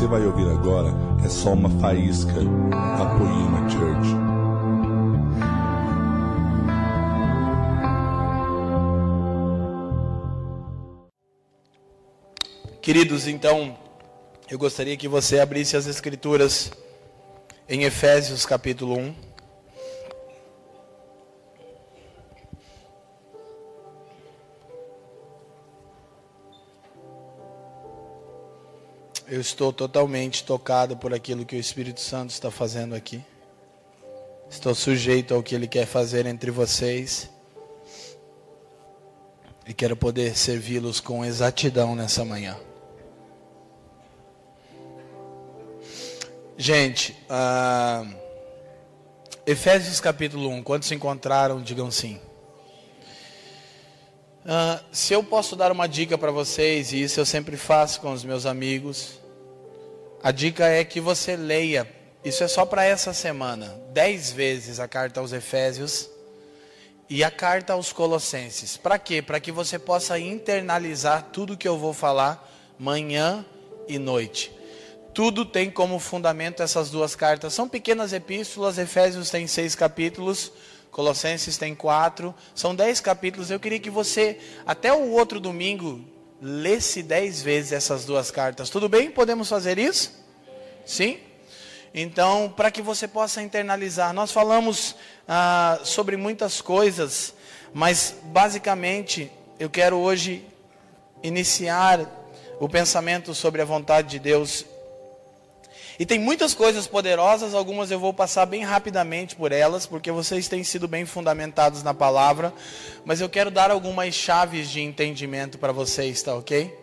você vai ouvir agora é só uma faísca da Poema Church. Queridos, então, eu gostaria que você abrisse as Escrituras em Efésios capítulo 1. Eu estou totalmente tocado por aquilo que o Espírito Santo está fazendo aqui. Estou sujeito ao que ele quer fazer entre vocês. E quero poder servi-los com exatidão nessa manhã. Gente, uh, Efésios capítulo 1, quando se encontraram, digam sim. Uh, se eu posso dar uma dica para vocês, e isso eu sempre faço com os meus amigos, a dica é que você leia, isso é só para essa semana, dez vezes a carta aos Efésios e a carta aos Colossenses. Para quê? Para que você possa internalizar tudo que eu vou falar manhã e noite. Tudo tem como fundamento essas duas cartas. São pequenas epístolas, Efésios tem seis capítulos, Colossenses tem quatro, são dez capítulos. Eu queria que você, até o outro domingo, lesse dez vezes essas duas cartas. Tudo bem? Podemos fazer isso? Sim? Então, para que você possa internalizar, nós falamos ah, sobre muitas coisas, mas basicamente eu quero hoje iniciar o pensamento sobre a vontade de Deus e tem muitas coisas poderosas, algumas eu vou passar bem rapidamente por elas, porque vocês têm sido bem fundamentados na palavra, mas eu quero dar algumas chaves de entendimento para vocês, tá ok?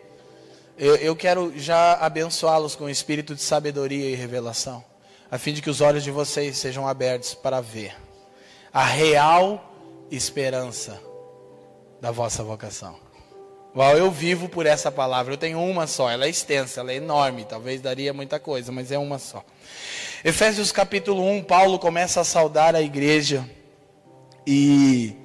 Eu, eu quero já abençoá-los com o espírito de sabedoria e revelação, a fim de que os olhos de vocês sejam abertos para ver a real esperança da vossa vocação. Eu vivo por essa palavra. Eu tenho uma só. Ela é extensa, ela é enorme. Talvez daria muita coisa, mas é uma só. Efésios capítulo 1, Paulo começa a saudar a igreja. E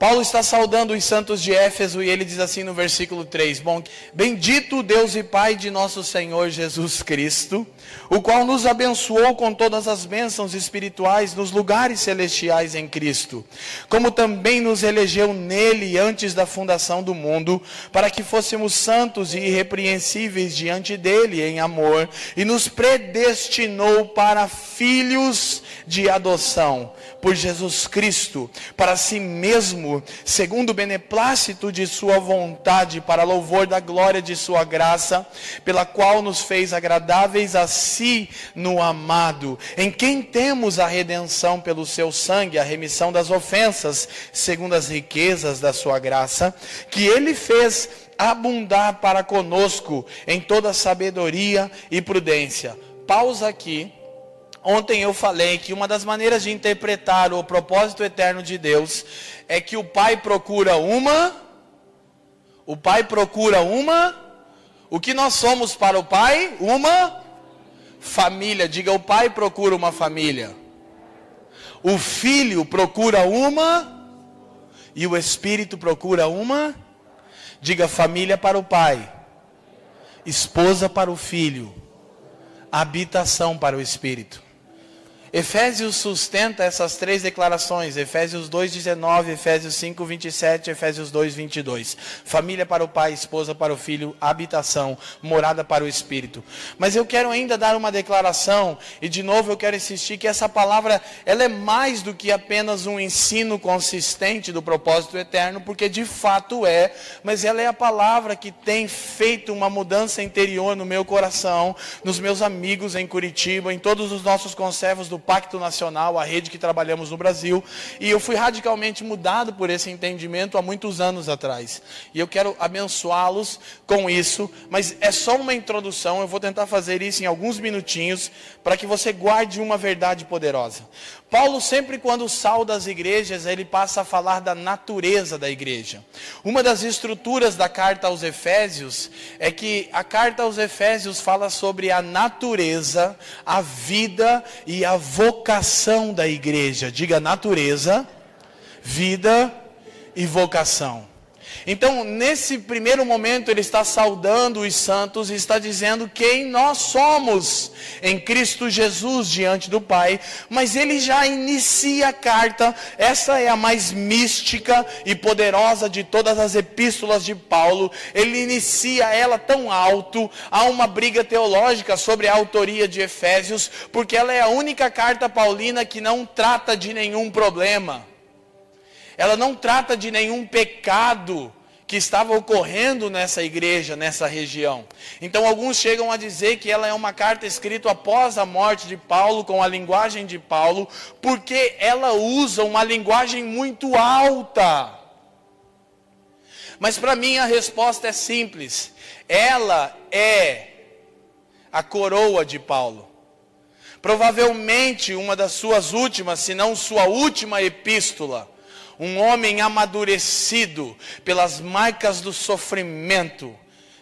Paulo está saudando os santos de Éfeso e ele diz assim no versículo 3: Bom, bendito Deus e Pai de nosso Senhor Jesus Cristo, o qual nos abençoou com todas as bênçãos espirituais nos lugares celestiais em Cristo, como também nos elegeu nele antes da fundação do mundo, para que fôssemos santos e irrepreensíveis diante dele em amor, e nos predestinou para filhos de adoção por Jesus Cristo, para si mesmo, segundo o beneplácito de Sua vontade, para louvor da glória de Sua graça, pela qual nos fez agradáveis a si no amado, em quem temos a redenção pelo Seu sangue, a remissão das ofensas, segundo as riquezas da Sua graça, que Ele fez abundar para conosco em toda sabedoria e prudência. Pausa aqui Ontem eu falei que uma das maneiras de interpretar o propósito eterno de Deus é que o Pai procura uma, o Pai procura uma, o que nós somos para o Pai? Uma família. Diga, o Pai procura uma família. O Filho procura uma, e o Espírito procura uma. Diga, família para o Pai, esposa para o Filho, habitação para o Espírito. Efésios sustenta essas três declarações, Efésios 2:19, Efésios 5:27, Efésios 2:22. Família para o pai, esposa para o filho, habitação, morada para o espírito. Mas eu quero ainda dar uma declaração e de novo eu quero insistir que essa palavra, ela é mais do que apenas um ensino consistente do propósito eterno, porque de fato é, mas ela é a palavra que tem feito uma mudança interior no meu coração, nos meus amigos em Curitiba, em todos os nossos conservos do Pacto Nacional, a rede que trabalhamos no Brasil, e eu fui radicalmente mudado por esse entendimento há muitos anos atrás. E eu quero abençoá-los com isso, mas é só uma introdução, eu vou tentar fazer isso em alguns minutinhos para que você guarde uma verdade poderosa. Paulo sempre quando sauda as igrejas, ele passa a falar da natureza da igreja. Uma das estruturas da carta aos Efésios é que a carta aos Efésios fala sobre a natureza, a vida e a vocação da igreja. Diga natureza, vida e vocação. Então, nesse primeiro momento, ele está saudando os santos e está dizendo quem nós somos em Cristo Jesus diante do Pai, mas ele já inicia a carta, essa é a mais mística e poderosa de todas as epístolas de Paulo. Ele inicia ela tão alto, há uma briga teológica sobre a autoria de Efésios, porque ela é a única carta paulina que não trata de nenhum problema. Ela não trata de nenhum pecado que estava ocorrendo nessa igreja, nessa região. Então, alguns chegam a dizer que ela é uma carta escrita após a morte de Paulo, com a linguagem de Paulo, porque ela usa uma linguagem muito alta. Mas para mim a resposta é simples: ela é a coroa de Paulo. Provavelmente uma das suas últimas, se não sua última epístola um homem amadurecido pelas marcas do sofrimento,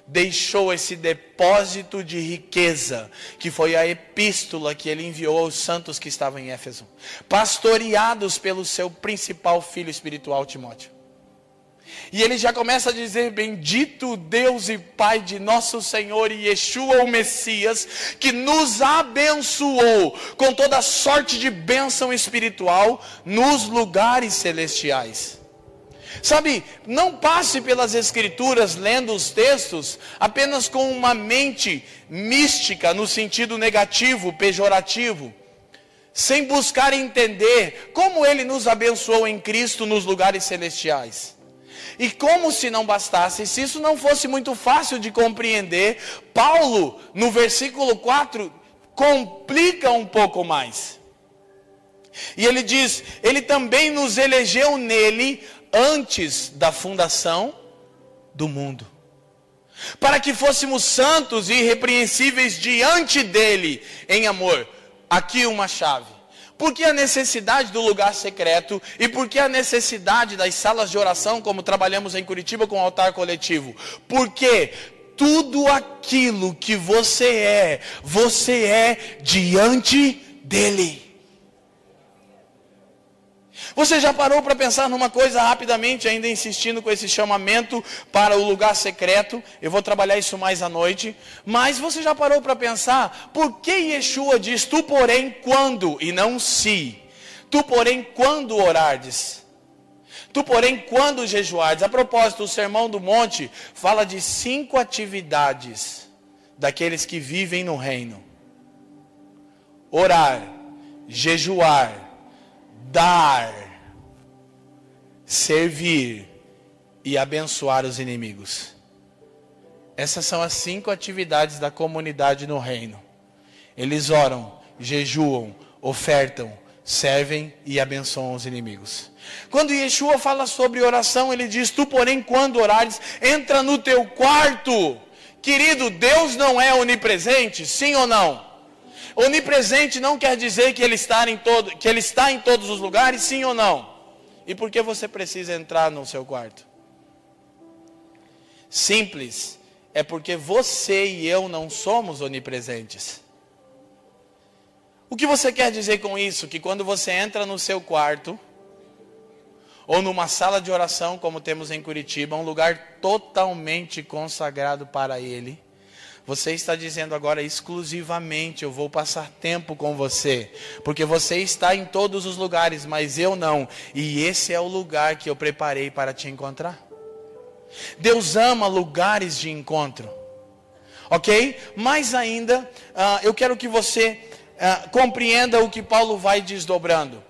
deixou esse depósito de riqueza, que foi a epístola que ele enviou aos santos que estavam em Éfeso, pastoreados pelo seu principal filho espiritual Timóteo. E ele já começa a dizer: Bendito Deus e Pai de nosso Senhor e Yeshua, o Messias, que nos abençoou com toda sorte de bênção espiritual nos lugares celestiais. Sabe, não passe pelas Escrituras lendo os textos apenas com uma mente mística, no sentido negativo, pejorativo sem buscar entender como ele nos abençoou em Cristo nos lugares celestiais. E como se não bastasse, se isso não fosse muito fácil de compreender, Paulo, no versículo 4, complica um pouco mais. E ele diz: Ele também nos elegeu nele antes da fundação do mundo, para que fôssemos santos e irrepreensíveis diante dele em amor. Aqui uma chave. Por que a necessidade do lugar secreto e por que a necessidade das salas de oração, como trabalhamos em Curitiba com o altar coletivo? Porque tudo aquilo que você é, você é diante dele. Você já parou para pensar numa coisa rapidamente, ainda insistindo com esse chamamento para o lugar secreto? Eu vou trabalhar isso mais à noite. Mas você já parou para pensar por que Yeshua diz: Tu, porém, quando e não se? Tu, porém, quando orardes? Tu, porém, quando jejuardes? A propósito, o Sermão do Monte fala de cinco atividades daqueles que vivem no reino: orar, jejuar, dar servir e abençoar os inimigos. Essas são as cinco atividades da comunidade no reino. Eles oram, jejuam, ofertam, servem e abençoam os inimigos. Quando Yeshua fala sobre oração, ele diz: Tu, porém, quando orares, entra no teu quarto. Querido, Deus não é onipresente, sim ou não? Onipresente não quer dizer que ele está em, todo, que ele está em todos os lugares, sim ou não? E por que você precisa entrar no seu quarto? Simples, é porque você e eu não somos onipresentes. O que você quer dizer com isso? Que quando você entra no seu quarto, ou numa sala de oração, como temos em Curitiba, um lugar totalmente consagrado para Ele, você está dizendo agora exclusivamente: eu vou passar tempo com você, porque você está em todos os lugares, mas eu não, e esse é o lugar que eu preparei para te encontrar. Deus ama lugares de encontro, ok? Mais ainda, uh, eu quero que você uh, compreenda o que Paulo vai desdobrando.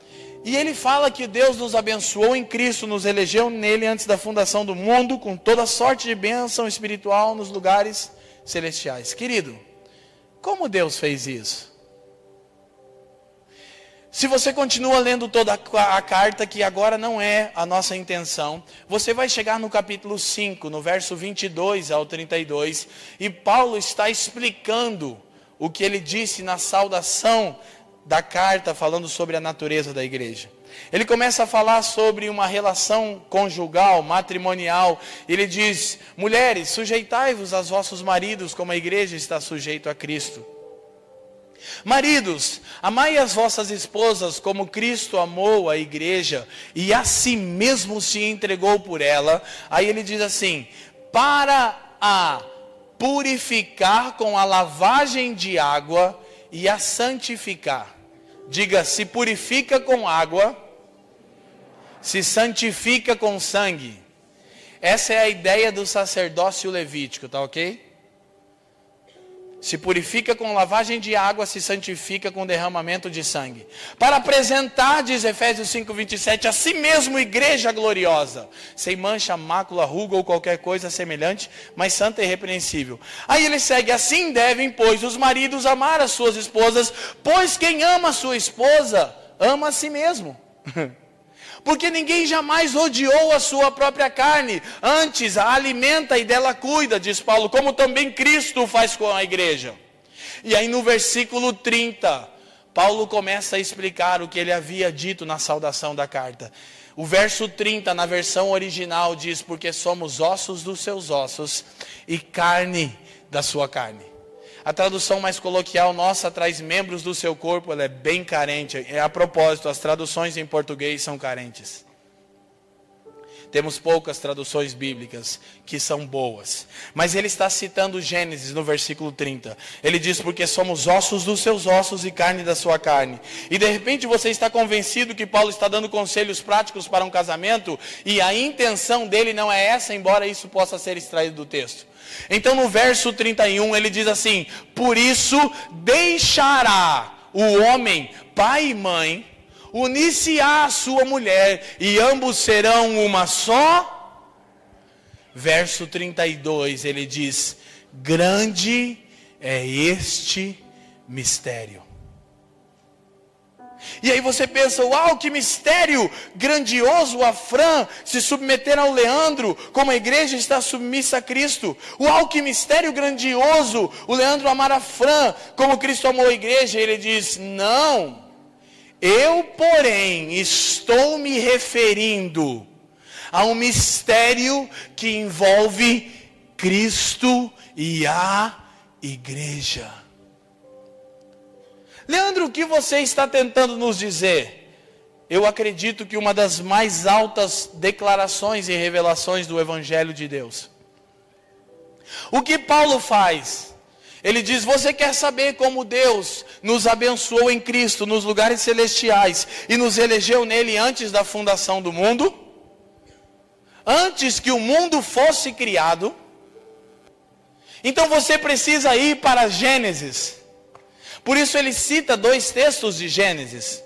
E ele fala que Deus nos abençoou em Cristo, nos elegeu nele antes da fundação do mundo, com toda sorte de bênção espiritual nos lugares celestiais. Querido, como Deus fez isso? Se você continua lendo toda a carta, que agora não é a nossa intenção, você vai chegar no capítulo 5, no verso 22 ao 32, e Paulo está explicando o que ele disse na saudação da carta, falando sobre a natureza da igreja. Ele começa a falar sobre uma relação conjugal, matrimonial. Ele diz: Mulheres, sujeitai-vos aos vossos maridos, como a igreja está sujeita a Cristo. Maridos, amai as vossas esposas como Cristo amou a igreja e a si mesmo se entregou por ela. Aí ele diz assim: para a purificar com a lavagem de água e a santificar. Diga, se purifica com água, se santifica com sangue. Essa é a ideia do sacerdócio levítico, tá ok? Se purifica com lavagem de água, se santifica com derramamento de sangue. Para apresentar, diz Efésios 5:27, a si mesmo igreja gloriosa, sem mancha, mácula, ruga ou qualquer coisa semelhante, mas santa e irrepreensível. Aí ele segue: assim devem, pois, os maridos amar as suas esposas, pois quem ama a sua esposa, ama a si mesmo. Porque ninguém jamais odiou a sua própria carne, antes a alimenta e dela cuida, diz Paulo, como também Cristo faz com a igreja. E aí no versículo 30, Paulo começa a explicar o que ele havia dito na saudação da carta. O verso 30, na versão original, diz: Porque somos ossos dos seus ossos e carne da sua carne. A tradução mais coloquial nossa traz membros do seu corpo, ela é bem carente. É a propósito, as traduções em português são carentes. Temos poucas traduções bíblicas que são boas. Mas ele está citando Gênesis no versículo 30. Ele diz: Porque somos ossos dos seus ossos e carne da sua carne. E de repente você está convencido que Paulo está dando conselhos práticos para um casamento, e a intenção dele não é essa, embora isso possa ser extraído do texto. Então no verso 31 ele diz assim: Por isso deixará o homem pai e mãe, unir-se-á a sua mulher, e ambos serão uma só. Verso 32 ele diz: Grande é este mistério. E aí você pensa, uau, que mistério grandioso a Fran se submeter ao Leandro, como a igreja está submissa a Cristo. Uau, que mistério grandioso o Leandro amar a Fran, como Cristo amou a igreja. E ele diz: não, eu, porém, estou me referindo a um mistério que envolve Cristo e a igreja. Leandro, o que você está tentando nos dizer? Eu acredito que uma das mais altas declarações e revelações do Evangelho de Deus. O que Paulo faz? Ele diz: Você quer saber como Deus nos abençoou em Cristo nos lugares celestiais e nos elegeu nele antes da fundação do mundo? Antes que o mundo fosse criado? Então você precisa ir para Gênesis. Por isso ele cita dois textos de Gênesis.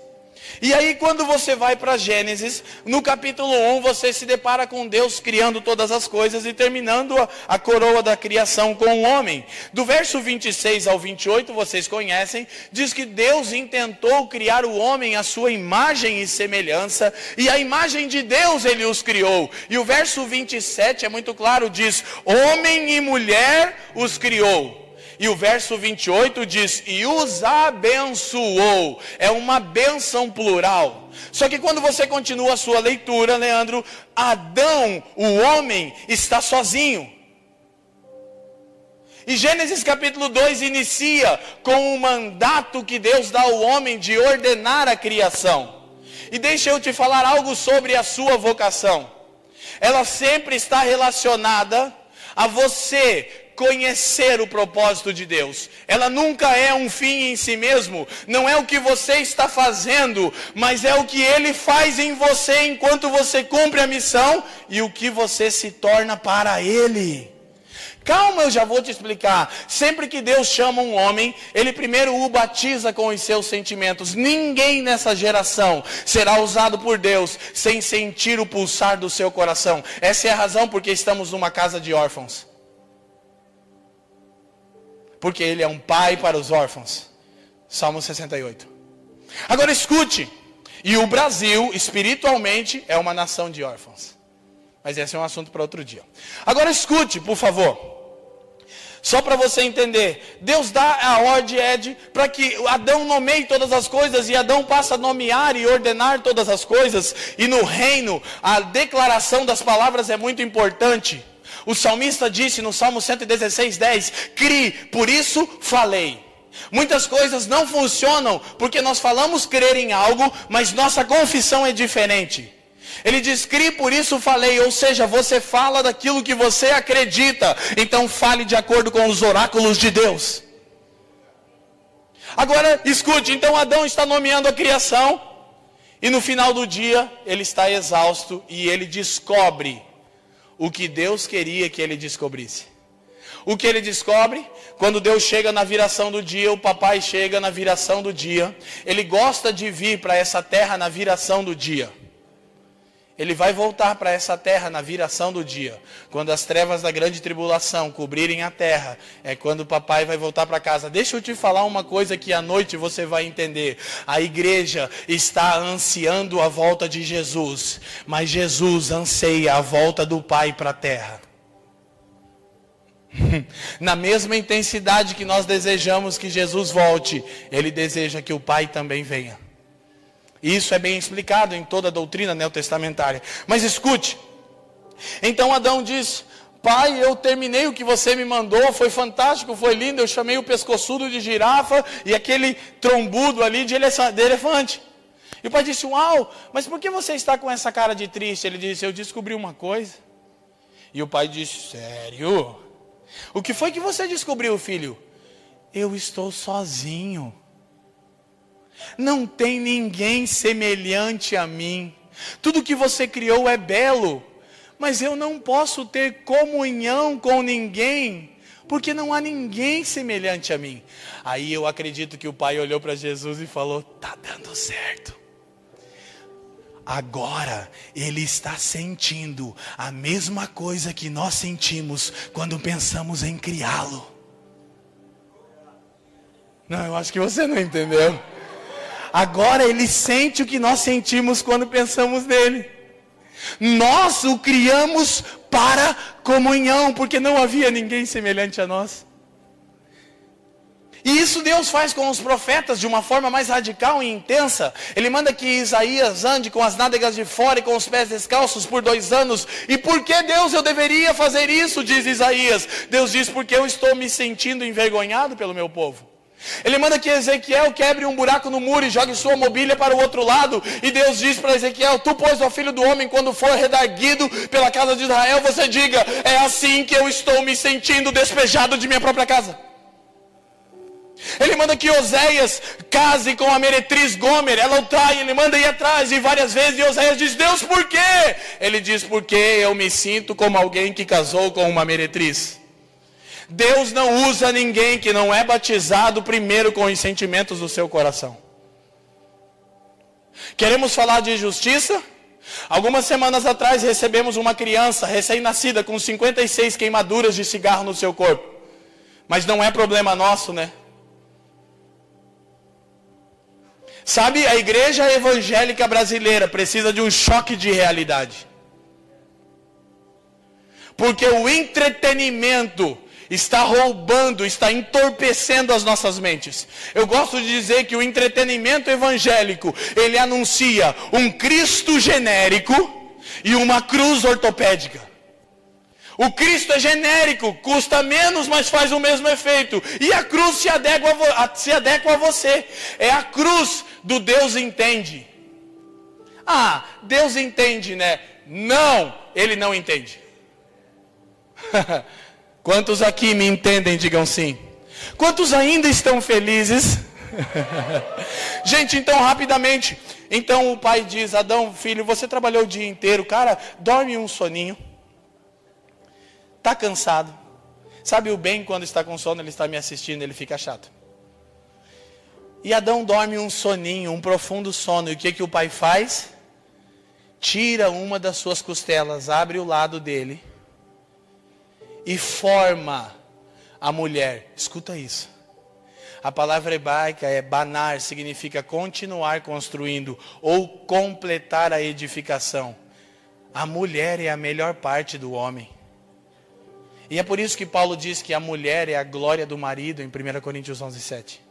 E aí, quando você vai para Gênesis, no capítulo 1, você se depara com Deus criando todas as coisas e terminando a, a, coroa da criação com o homem. Do verso 26 ao 28, vocês conhecem, diz que Deus intentou criar o homem à sua imagem e semelhança, e a imagem de Deus ele os criou. E o verso 27 é muito claro, diz: Homem e mulher os criou. E o verso 28 diz: E os abençoou. É uma benção plural. Só que quando você continua a sua leitura, Leandro, Adão, o homem, está sozinho. E Gênesis capítulo 2 inicia com o mandato que Deus dá ao homem de ordenar a criação. E deixa eu te falar algo sobre a sua vocação. Ela sempre está relacionada a você conhecer o propósito de Deus. Ela nunca é um fim em si mesmo, não é o que você está fazendo, mas é o que ele faz em você enquanto você cumpre a missão e o que você se torna para ele. Calma, eu já vou te explicar. Sempre que Deus chama um homem, ele primeiro o batiza com os seus sentimentos. Ninguém nessa geração será usado por Deus sem sentir o pulsar do seu coração. Essa é a razão porque estamos numa casa de órfãos porque ele é um pai para os órfãos. Salmo 68. Agora escute, e o Brasil, espiritualmente, é uma nação de órfãos. Mas esse é um assunto para outro dia. Agora escute, por favor. Só para você entender, Deus dá a ordem, Ed, para que Adão nomeie todas as coisas, e Adão passa a nomear e ordenar todas as coisas, e no reino, a declaração das palavras é muito importante. O salmista disse no Salmo 116, 10: Cri, por isso falei. Muitas coisas não funcionam porque nós falamos crer em algo, mas nossa confissão é diferente. Ele diz: "Cri, por isso falei", ou seja, você fala daquilo que você acredita, então fale de acordo com os oráculos de Deus. Agora, escute, então Adão está nomeando a criação, e no final do dia ele está exausto e ele descobre o que Deus queria que ele descobrisse. O que ele descobre? Quando Deus chega na viração do dia, o papai chega na viração do dia. Ele gosta de vir para essa terra na viração do dia. Ele vai voltar para essa terra na viração do dia. Quando as trevas da grande tribulação cobrirem a terra, é quando o papai vai voltar para casa. Deixa eu te falar uma coisa que à noite você vai entender. A igreja está ansiando a volta de Jesus, mas Jesus anseia a volta do pai para a terra. Na mesma intensidade que nós desejamos que Jesus volte, ele deseja que o pai também venha. Isso é bem explicado em toda a doutrina neotestamentária. Mas escute. Então Adão diz: Pai, eu terminei o que você me mandou, foi fantástico, foi lindo. Eu chamei o pescoçudo de girafa e aquele trombudo ali de elefante. E o pai disse: Uau, mas por que você está com essa cara de triste? Ele disse: Eu descobri uma coisa. E o pai disse: Sério? O que foi que você descobriu, filho? Eu estou sozinho. Não tem ninguém semelhante a mim. Tudo que você criou é belo, mas eu não posso ter comunhão com ninguém, porque não há ninguém semelhante a mim. Aí eu acredito que o pai olhou para Jesus e falou: "Tá dando certo". Agora ele está sentindo a mesma coisa que nós sentimos quando pensamos em criá-lo. Não, eu acho que você não entendeu. Agora ele sente o que nós sentimos quando pensamos nele. Nós o criamos para comunhão, porque não havia ninguém semelhante a nós. E isso Deus faz com os profetas de uma forma mais radical e intensa. Ele manda que Isaías ande com as nádegas de fora e com os pés descalços por dois anos. E por que Deus eu deveria fazer isso? Diz Isaías. Deus diz porque eu estou me sentindo envergonhado pelo meu povo. Ele manda que Ezequiel quebre um buraco no muro e jogue sua mobília para o outro lado. E Deus diz para Ezequiel: Tu, pois, ó filho do homem, quando for redarguido pela casa de Israel, você diga: É assim que eu estou me sentindo despejado de minha própria casa. Ele manda que Oséias case com a meretriz Gomer, ela o trai, ele manda ir atrás, e várias vezes, e Oséias diz: Deus, por quê? Ele diz: Porque eu me sinto como alguém que casou com uma meretriz. Deus não usa ninguém que não é batizado primeiro com os sentimentos do seu coração. Queremos falar de justiça? Algumas semanas atrás recebemos uma criança recém-nascida com 56 queimaduras de cigarro no seu corpo. Mas não é problema nosso, né? Sabe, a igreja evangélica brasileira precisa de um choque de realidade. Porque o entretenimento está roubando, está entorpecendo as nossas mentes. Eu gosto de dizer que o entretenimento evangélico, ele anuncia um Cristo genérico e uma cruz ortopédica. O Cristo é genérico, custa menos, mas faz o mesmo efeito. E a cruz se adequa a, se adequa a você. É a cruz do Deus entende. Ah, Deus entende, né? Não, ele não entende. Quantos aqui me entendem, digam sim. Quantos ainda estão felizes? Gente, então rapidamente. Então o pai diz: Adão, filho, você trabalhou o dia inteiro, cara, dorme um soninho. Tá cansado. Sabe o bem quando está com sono, ele está me assistindo, ele fica chato. E Adão dorme um soninho, um profundo sono. E o que que o pai faz? Tira uma das suas costelas, abre o lado dele e forma a mulher. Escuta isso. A palavra hebraica é banar, significa continuar construindo ou completar a edificação. A mulher é a melhor parte do homem. E é por isso que Paulo diz que a mulher é a glória do marido em 1 Coríntios 11, 7.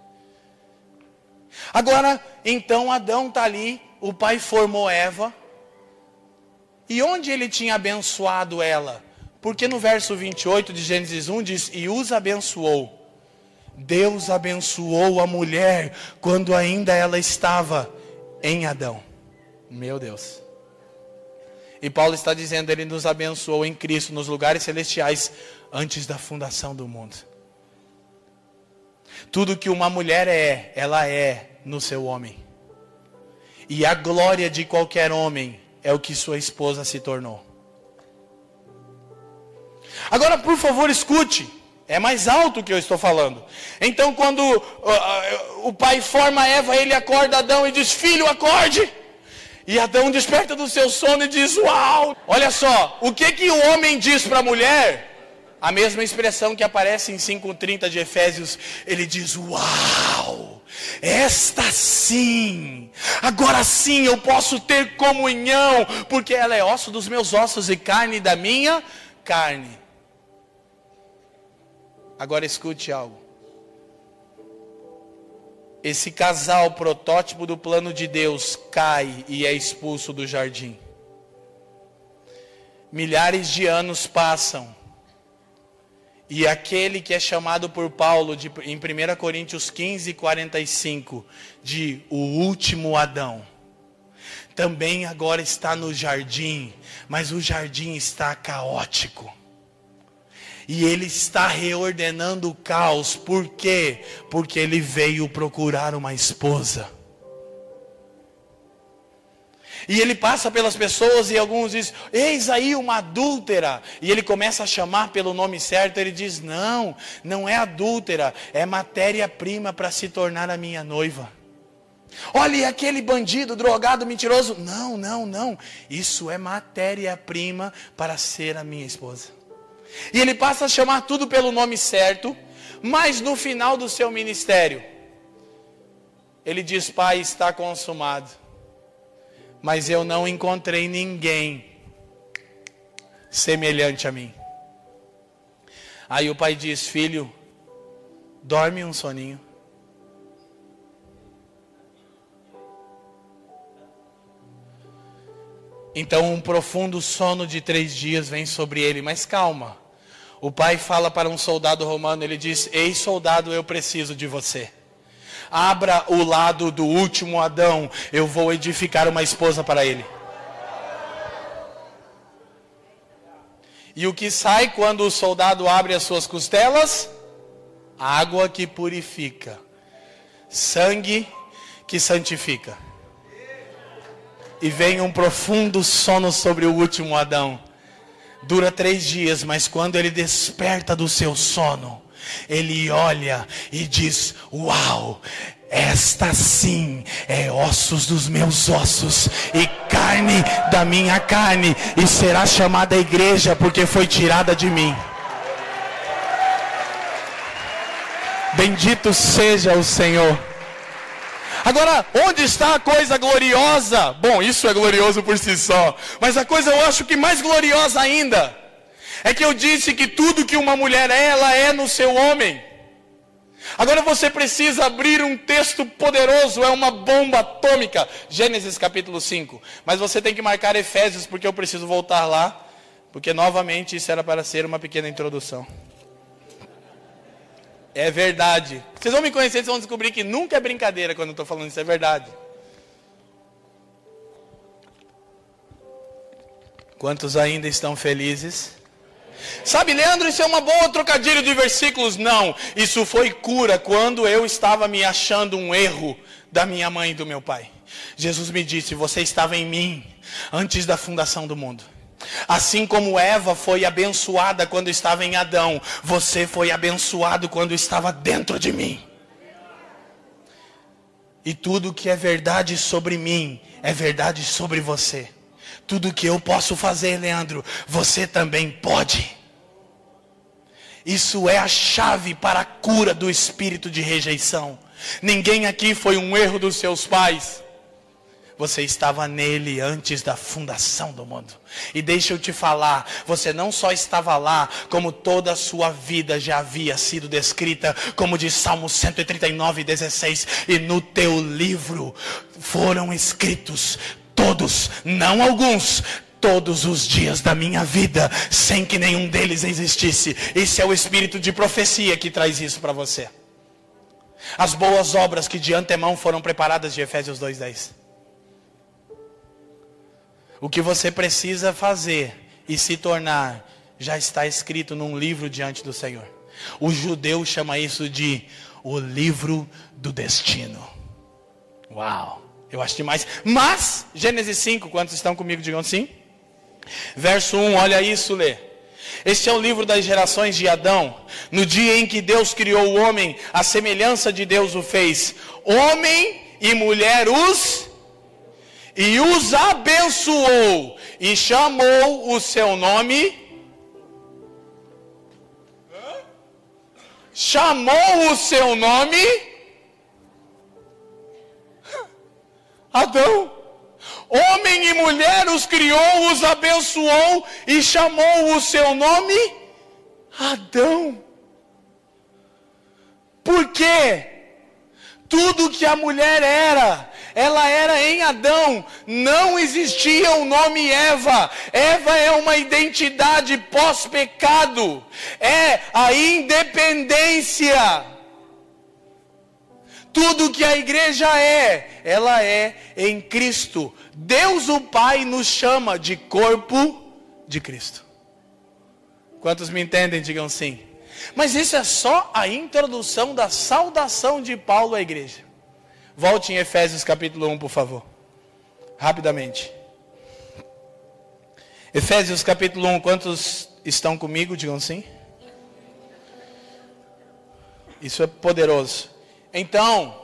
Agora, então Adão está ali, o pai formou Eva. E onde ele tinha abençoado ela? Porque no verso 28 de Gênesis 1 diz: E os abençoou. Deus abençoou a mulher quando ainda ela estava em Adão. Meu Deus. E Paulo está dizendo, ele nos abençoou em Cristo nos lugares celestiais antes da fundação do mundo. Tudo que uma mulher é, ela é no seu homem. E a glória de qualquer homem é o que sua esposa se tornou. Agora, por favor, escute. É mais alto o que eu estou falando. Então, quando uh, uh, o pai forma Eva, ele acorda Adão e diz: Filho, acorde. E Adão desperta do seu sono e diz: Uau! Olha só, o que, que o homem diz para a mulher? A mesma expressão que aparece em 5,30 de Efésios, ele diz: Uau! Esta sim, agora sim eu posso ter comunhão, porque ela é osso dos meus ossos e carne da minha carne. Agora escute algo. Esse casal protótipo do plano de Deus cai e é expulso do jardim. Milhares de anos passam e aquele que é chamado por Paulo de, em 1 Coríntios 15, 45, de o último Adão, também agora está no jardim, mas o jardim está caótico. E ele está reordenando o caos, por quê? Porque ele veio procurar uma esposa. E ele passa pelas pessoas e alguns dizem: Eis aí uma adúltera. E ele começa a chamar pelo nome certo. Ele diz: Não, não é adúltera, é matéria-prima para se tornar a minha noiva. Olha aquele bandido, drogado, mentiroso. Não, não, não. Isso é matéria-prima para ser a minha esposa. E ele passa a chamar tudo pelo nome certo, mas no final do seu ministério, ele diz: Pai, está consumado mas eu não encontrei ninguém semelhante a mim. Aí o pai diz: Filho, dorme um soninho. Então um profundo sono de três dias vem sobre ele, mas calma. O pai fala para um soldado romano, ele diz: Ei soldado, eu preciso de você abra o lado do último Adão, eu vou edificar uma esposa para ele. E o que sai quando o soldado abre as suas costelas? Água que purifica, sangue que santifica. E vem um profundo sono sobre o último Adão. Dura três dias, mas quando ele desperta do seu sono, ele olha e diz: Uau, esta sim é ossos dos meus ossos e carne da minha carne, e será chamada igreja porque foi tirada de mim. Bendito seja o Senhor. Agora, onde está a coisa gloriosa? Bom, isso é glorioso por si só, mas a coisa eu acho que mais gloriosa ainda é que eu disse que tudo que uma mulher é, ela é no seu homem. Agora você precisa abrir um texto poderoso, é uma bomba atômica. Gênesis capítulo 5. Mas você tem que marcar Efésios, porque eu preciso voltar lá. Porque novamente isso era para ser uma pequena introdução. É verdade. Vocês vão me conhecer, vocês vão descobrir que nunca é brincadeira quando eu estou falando isso, é verdade. Quantos ainda estão felizes? Sabe, Leandro, isso é uma boa trocadilho de versículos? Não, isso foi cura quando eu estava me achando um erro da minha mãe e do meu pai. Jesus me disse: Você estava em mim antes da fundação do mundo. Assim como Eva foi abençoada quando estava em Adão, você foi abençoado quando estava dentro de mim. E tudo que é verdade sobre mim é verdade sobre você. Tudo que eu posso fazer, Leandro, você também pode. Isso é a chave para a cura do espírito de rejeição. Ninguém aqui foi um erro dos seus pais. Você estava nele antes da fundação do mundo. E deixa eu te falar, você não só estava lá, como toda a sua vida já havia sido descrita, como diz Salmo 139, 16. E no teu livro foram escritos todos, não alguns, todos os dias da minha vida, sem que nenhum deles existisse. Esse é o espírito de profecia que traz isso para você. As boas obras que de antemão foram preparadas de Efésios 2:10. O que você precisa fazer e se tornar já está escrito num livro diante do Senhor. O judeu chama isso de o livro do destino. Uau, eu acho demais. Mas, Gênesis 5, quantos estão comigo, digam sim. Verso 1, olha isso, lê. Este é o livro das gerações de Adão. No dia em que Deus criou o homem, a semelhança de Deus o fez. Homem e mulher os e os abençoou e chamou o seu nome. Chamou o seu nome Adão. Homem e mulher os criou, os abençoou e chamou o seu nome Adão. Por quê? Tudo que a mulher era, ela era em Adão, não existia o nome Eva. Eva é uma identidade pós-pecado, é a independência. Tudo que a igreja é, ela é em Cristo. Deus o Pai nos chama de corpo de Cristo. Quantos me entendem, digam sim. Mas isso é só a introdução da saudação de Paulo à igreja. Volte em Efésios capítulo 1, por favor. Rapidamente. Efésios capítulo 1, quantos estão comigo? Digam sim. Isso é poderoso. Então,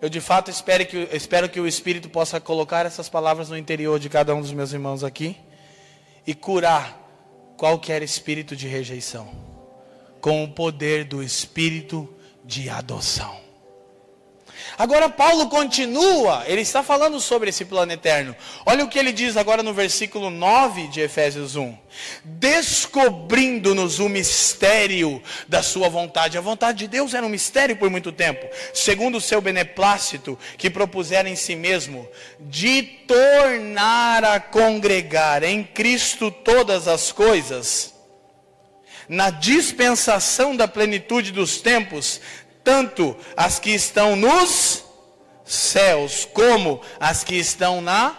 eu de fato espero que, espero que o Espírito possa colocar essas palavras no interior de cada um dos meus irmãos aqui e curar qualquer espírito de rejeição com o poder do Espírito de adoção. Agora Paulo continua, ele está falando sobre esse plano eterno. Olha o que ele diz agora no versículo 9 de Efésios 1. Descobrindo-nos o mistério da sua vontade. A vontade de Deus era um mistério por muito tempo, segundo o seu beneplácito que propusera em si mesmo, de tornar a congregar em Cristo todas as coisas na dispensação da plenitude dos tempos, tanto as que estão nos céus como as que estão na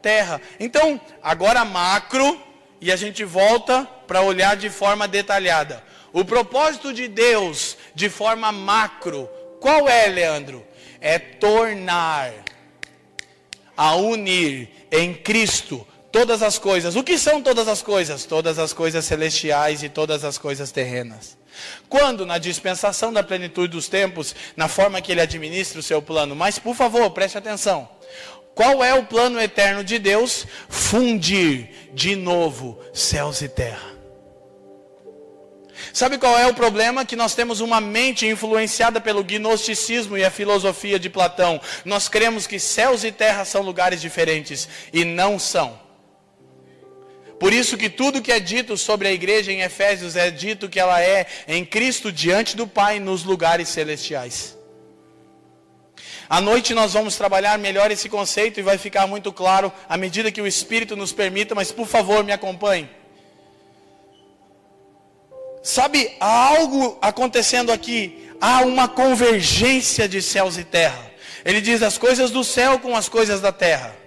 terra. Então, agora macro, e a gente volta para olhar de forma detalhada. O propósito de Deus, de forma macro, qual é, Leandro? É tornar, a unir em Cristo todas as coisas. O que são todas as coisas? Todas as coisas celestiais e todas as coisas terrenas. Quando? Na dispensação da plenitude dos tempos, na forma que ele administra o seu plano. Mas, por favor, preste atenção. Qual é o plano eterno de Deus? Fundir de novo céus e terra. Sabe qual é o problema? Que nós temos uma mente influenciada pelo gnosticismo e a filosofia de Platão. Nós cremos que céus e terra são lugares diferentes e não são. Por isso que tudo que é dito sobre a igreja em Efésios é dito que ela é em Cristo diante do Pai nos lugares celestiais. À noite nós vamos trabalhar melhor esse conceito e vai ficar muito claro à medida que o Espírito nos permita, mas por favor me acompanhe. Sabe, há algo acontecendo aqui, há uma convergência de céus e terra. Ele diz as coisas do céu com as coisas da terra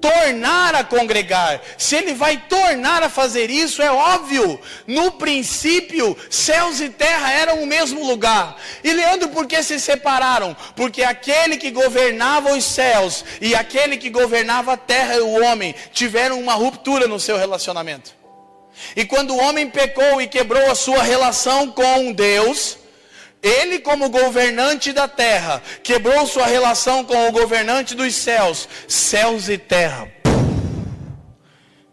tornar a congregar. Se ele vai tornar a fazer isso, é óbvio. No princípio, céus e terra eram o mesmo lugar. E Leandro, por que se separaram? Porque aquele que governava os céus e aquele que governava a terra e o homem tiveram uma ruptura no seu relacionamento. E quando o homem pecou e quebrou a sua relação com Deus, ele, como governante da terra, quebrou sua relação com o governante dos céus. Céus e terra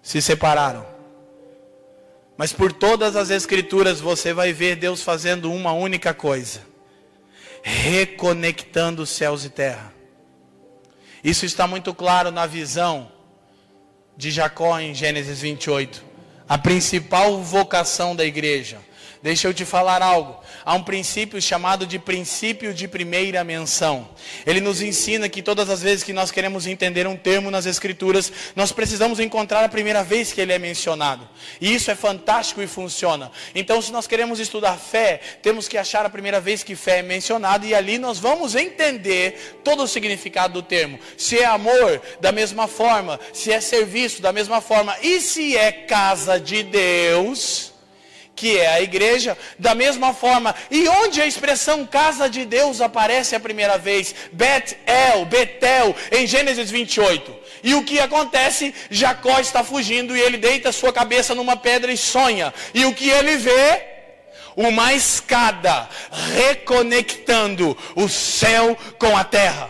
se separaram. Mas por todas as escrituras você vai ver Deus fazendo uma única coisa: reconectando céus e terra. Isso está muito claro na visão de Jacó em Gênesis 28. A principal vocação da igreja Deixa eu te falar algo. Há um princípio chamado de princípio de primeira menção. Ele nos ensina que todas as vezes que nós queremos entender um termo nas Escrituras, nós precisamos encontrar a primeira vez que ele é mencionado. E isso é fantástico e funciona. Então, se nós queremos estudar fé, temos que achar a primeira vez que fé é mencionada e ali nós vamos entender todo o significado do termo. Se é amor, da mesma forma. Se é serviço, da mesma forma. E se é casa de Deus que é a igreja, da mesma forma. E onde a expressão casa de Deus aparece a primeira vez? Bet-El, Betel, em Gênesis 28. E o que acontece? Jacó está fugindo e ele deita sua cabeça numa pedra e sonha. E o que ele vê? Uma escada reconectando o céu com a terra.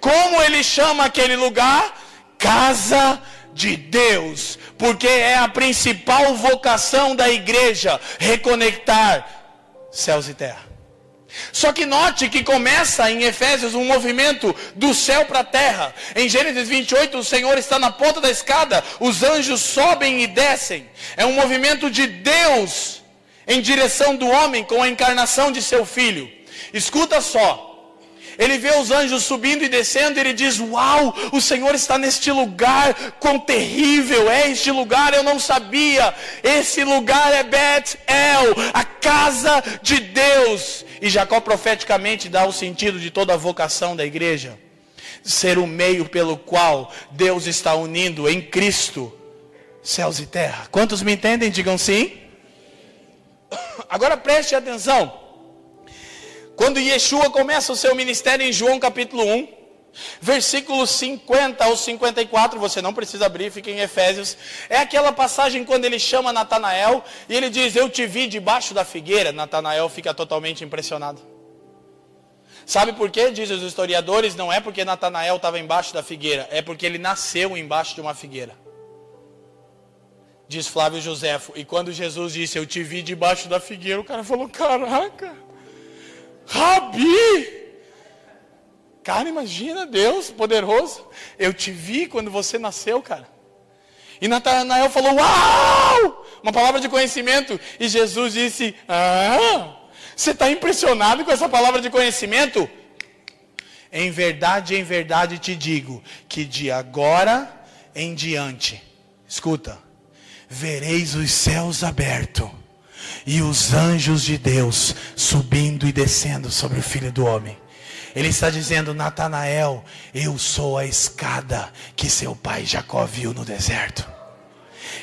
Como ele chama aquele lugar? Casa de Deus porque é a principal vocação da igreja reconectar céus e terra. Só que note que começa em Efésios um movimento do céu para a terra. Em Gênesis 28, o Senhor está na ponta da escada, os anjos sobem e descem. É um movimento de Deus em direção do homem com a encarnação de seu filho. Escuta só. Ele vê os anjos subindo e descendo e ele diz: Uau, o Senhor está neste lugar, quão terrível é este lugar, eu não sabia. Esse lugar é Bet-El, a casa de Deus. E Jacó profeticamente dá o sentido de toda a vocação da igreja ser o meio pelo qual Deus está unindo em Cristo céus e terra. Quantos me entendem? Digam sim. Agora preste atenção. Quando Yeshua começa o seu ministério em João capítulo 1, versículos 50 ao 54, você não precisa abrir, fica em Efésios. É aquela passagem quando ele chama Natanael e ele diz: Eu te vi debaixo da figueira. Natanael fica totalmente impressionado. Sabe por quê? Dizem os historiadores, não é porque Natanael estava embaixo da figueira, é porque ele nasceu embaixo de uma figueira. Diz Flávio Joséfo. E quando Jesus disse, eu te vi debaixo da figueira, o cara falou, caraca. Rabi! Cara, imagina Deus poderoso. Eu te vi quando você nasceu, cara. E Natanael falou: Uau! Uma palavra de conhecimento. E Jesus disse: Ah, você está impressionado com essa palavra de conhecimento? Em verdade, em verdade te digo que de agora em diante, escuta, vereis os céus abertos e os anjos de Deus subindo e descendo sobre o filho do homem. Ele está dizendo, Natanael, eu sou a escada que seu pai Jacó viu no deserto.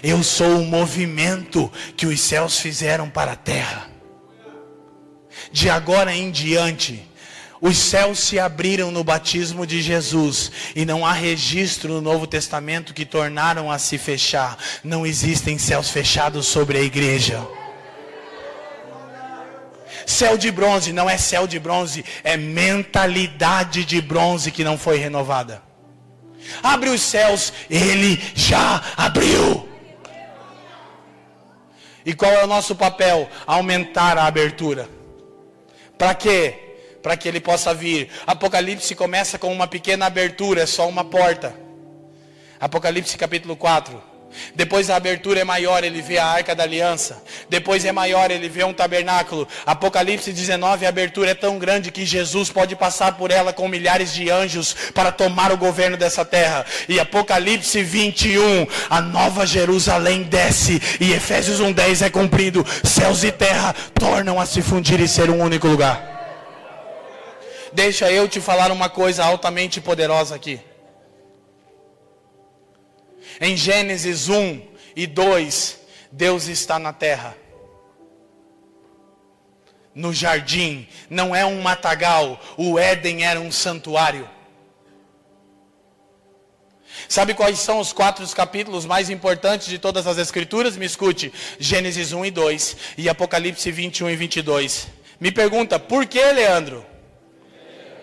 Eu sou o movimento que os céus fizeram para a terra. De agora em diante, os céus se abriram no batismo de Jesus e não há registro no Novo Testamento que tornaram a se fechar. Não existem céus fechados sobre a igreja. Céu de bronze não é céu de bronze, é mentalidade de bronze que não foi renovada. Abre os céus, ele já abriu. E qual é o nosso papel? Aumentar a abertura. Para quê? Para que ele possa vir. Apocalipse começa com uma pequena abertura, é só uma porta. Apocalipse capítulo 4. Depois a abertura é maior, ele vê a arca da aliança. Depois é maior, ele vê um tabernáculo. Apocalipse 19, a abertura é tão grande que Jesus pode passar por ela com milhares de anjos para tomar o governo dessa terra. E Apocalipse 21, a nova Jerusalém desce. E Efésios 1,10 é cumprido. Céus e terra tornam a se fundir e ser um único lugar. Deixa eu te falar uma coisa altamente poderosa aqui. Em Gênesis 1 e 2, Deus está na terra. No jardim, não é um matagal, o Éden era um santuário. Sabe quais são os quatro capítulos mais importantes de todas as Escrituras? Me escute: Gênesis 1 e 2 e Apocalipse 21 e 22. Me pergunta, por que, Leandro?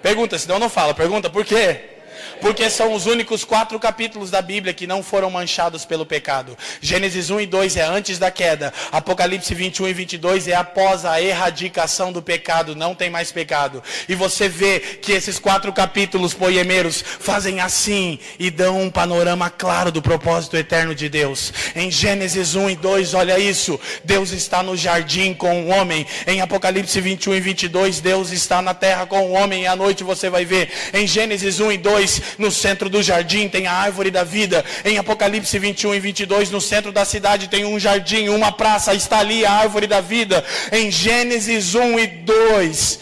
Pergunta, senão não fala. Pergunta, por quê? Porque são os únicos quatro capítulos da Bíblia que não foram manchados pelo pecado. Gênesis 1 e 2 é antes da queda. Apocalipse 21 e 22 é após a erradicação do pecado. Não tem mais pecado. E você vê que esses quatro capítulos poemeiros fazem assim e dão um panorama claro do propósito eterno de Deus. Em Gênesis 1 e 2, olha isso. Deus está no jardim com o homem. Em Apocalipse 21 e 22, Deus está na terra com o homem. E à noite você vai ver. Em Gênesis 1 e 2, no centro do jardim tem a árvore da vida. Em Apocalipse 21 e 22, no centro da cidade tem um jardim, uma praça, está ali a árvore da vida. Em Gênesis 1 e 2,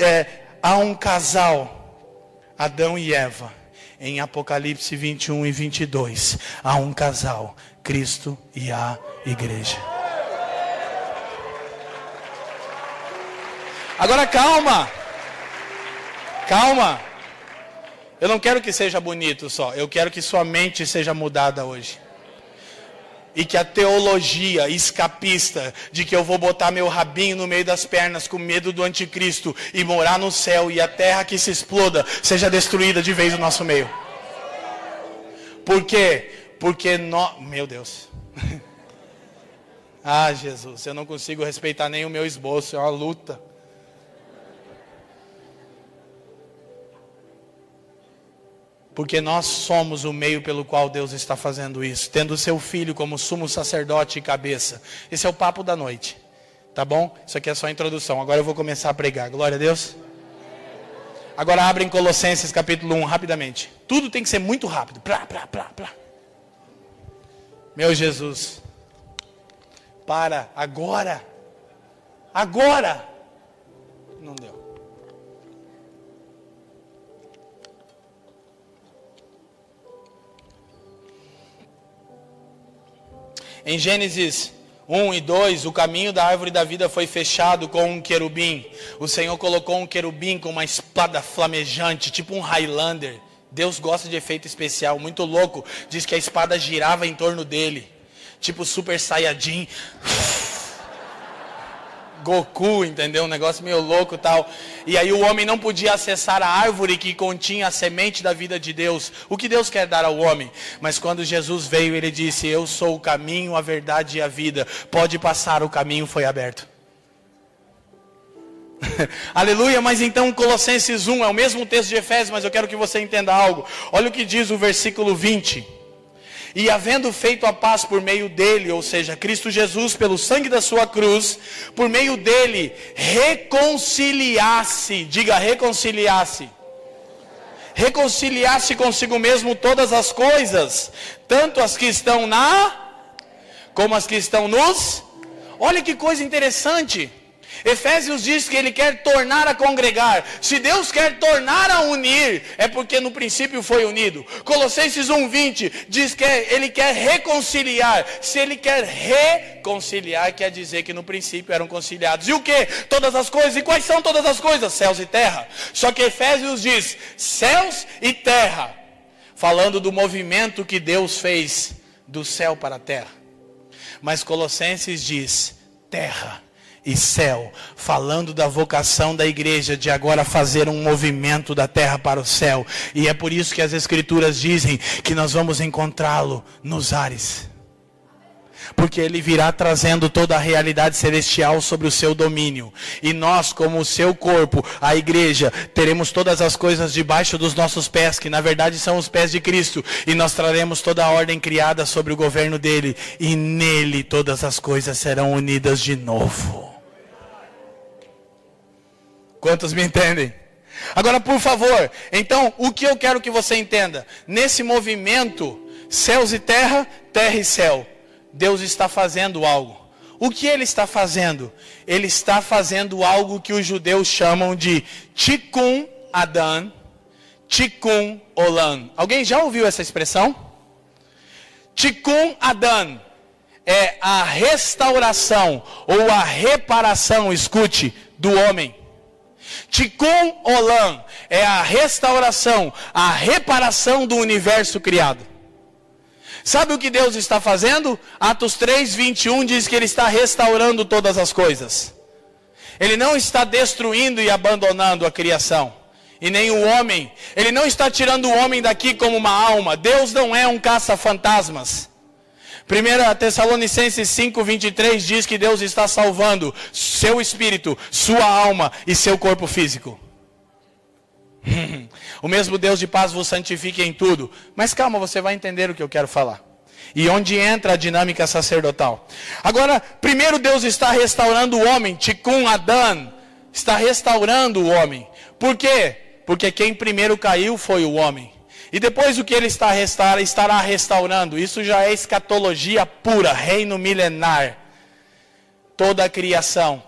é, há um casal, Adão e Eva. Em Apocalipse 21 e 22, há um casal, Cristo e a igreja. Agora calma. Calma. Eu não quero que seja bonito só, eu quero que sua mente seja mudada hoje. E que a teologia escapista de que eu vou botar meu rabinho no meio das pernas com medo do anticristo e morar no céu e a terra que se exploda seja destruída de vez no nosso meio. Por quê? Porque nós. Meu Deus. ah, Jesus, eu não consigo respeitar nem o meu esboço, é uma luta. Porque nós somos o meio pelo qual Deus está fazendo isso, tendo o seu filho como sumo sacerdote e cabeça. Esse é o papo da noite. Tá bom? Isso aqui é só a introdução. Agora eu vou começar a pregar. Glória a Deus. Agora abrem Colossenses capítulo 1 rapidamente. Tudo tem que ser muito rápido. Plá, plá, plá, plá. Meu Jesus. Para agora. Agora. Não deu. Em Gênesis 1 e 2, o caminho da árvore da vida foi fechado com um querubim. O Senhor colocou um querubim com uma espada flamejante, tipo um Highlander. Deus gosta de efeito especial, muito louco. Diz que a espada girava em torno dele, tipo Super Saiyajin. Goku, entendeu? Um negócio meio louco tal. E aí o homem não podia acessar a árvore que continha a semente da vida de Deus. O que Deus quer dar ao homem? Mas quando Jesus veio, ele disse: Eu sou o caminho, a verdade e a vida. Pode passar, o caminho foi aberto. Aleluia, mas então Colossenses 1 é o mesmo texto de Efésios, mas eu quero que você entenda algo. Olha o que diz o versículo 20. E havendo feito a paz por meio dele, ou seja, Cristo Jesus, pelo sangue da sua cruz, por meio dele, reconciliasse, diga reconciliasse, reconciliasse consigo mesmo todas as coisas, tanto as que estão na, como as que estão nos. Olha que coisa interessante. Efésios diz que ele quer tornar a congregar. Se Deus quer tornar a unir, é porque no princípio foi unido. Colossenses 1:20 diz que ele quer reconciliar. Se ele quer reconciliar, quer dizer que no princípio eram conciliados. E o que? Todas as coisas. E quais são todas as coisas? Céus e terra. Só que Efésios diz céus e terra, falando do movimento que Deus fez do céu para a terra. Mas Colossenses diz terra e céu, falando da vocação da igreja de agora fazer um movimento da terra para o céu. E é por isso que as escrituras dizem que nós vamos encontrá-lo nos ares porque ele virá trazendo toda a realidade celestial sobre o seu domínio. E nós, como o seu corpo, a igreja, teremos todas as coisas debaixo dos nossos pés, que na verdade são os pés de Cristo, e nós traremos toda a ordem criada sobre o governo dele, e nele todas as coisas serão unidas de novo. Quantos me entendem? Agora, por favor, então, o que eu quero que você entenda? Nesse movimento, céus e terra, terra e céu, Deus está fazendo algo. O que ele está fazendo? Ele está fazendo algo que os judeus chamam de Tikkun Adan, Tikkun Olam. Alguém já ouviu essa expressão? Tikkun Adan é a restauração ou a reparação, escute, do homem. Tikkun Olam é a restauração, a reparação do universo criado. Sabe o que Deus está fazendo? Atos 3, 21 diz que Ele está restaurando todas as coisas. Ele não está destruindo e abandonando a criação. e nem o homem. Ele não está tirando o homem daqui como uma alma. Deus não é um caça-fantasmas. 1 Tessalonicenses 5:23 diz que Deus está salvando seu espírito, sua alma e seu corpo físico. o mesmo Deus de paz vos santifique em tudo. Mas calma, você vai entender o que eu quero falar. E onde entra a dinâmica sacerdotal. Agora, primeiro Deus está restaurando o homem, Tikkun Adan, está restaurando o homem. Por quê? Porque quem primeiro caiu foi o homem. E depois o que ele está estará restaurando. Isso já é escatologia pura, reino milenar. Toda a criação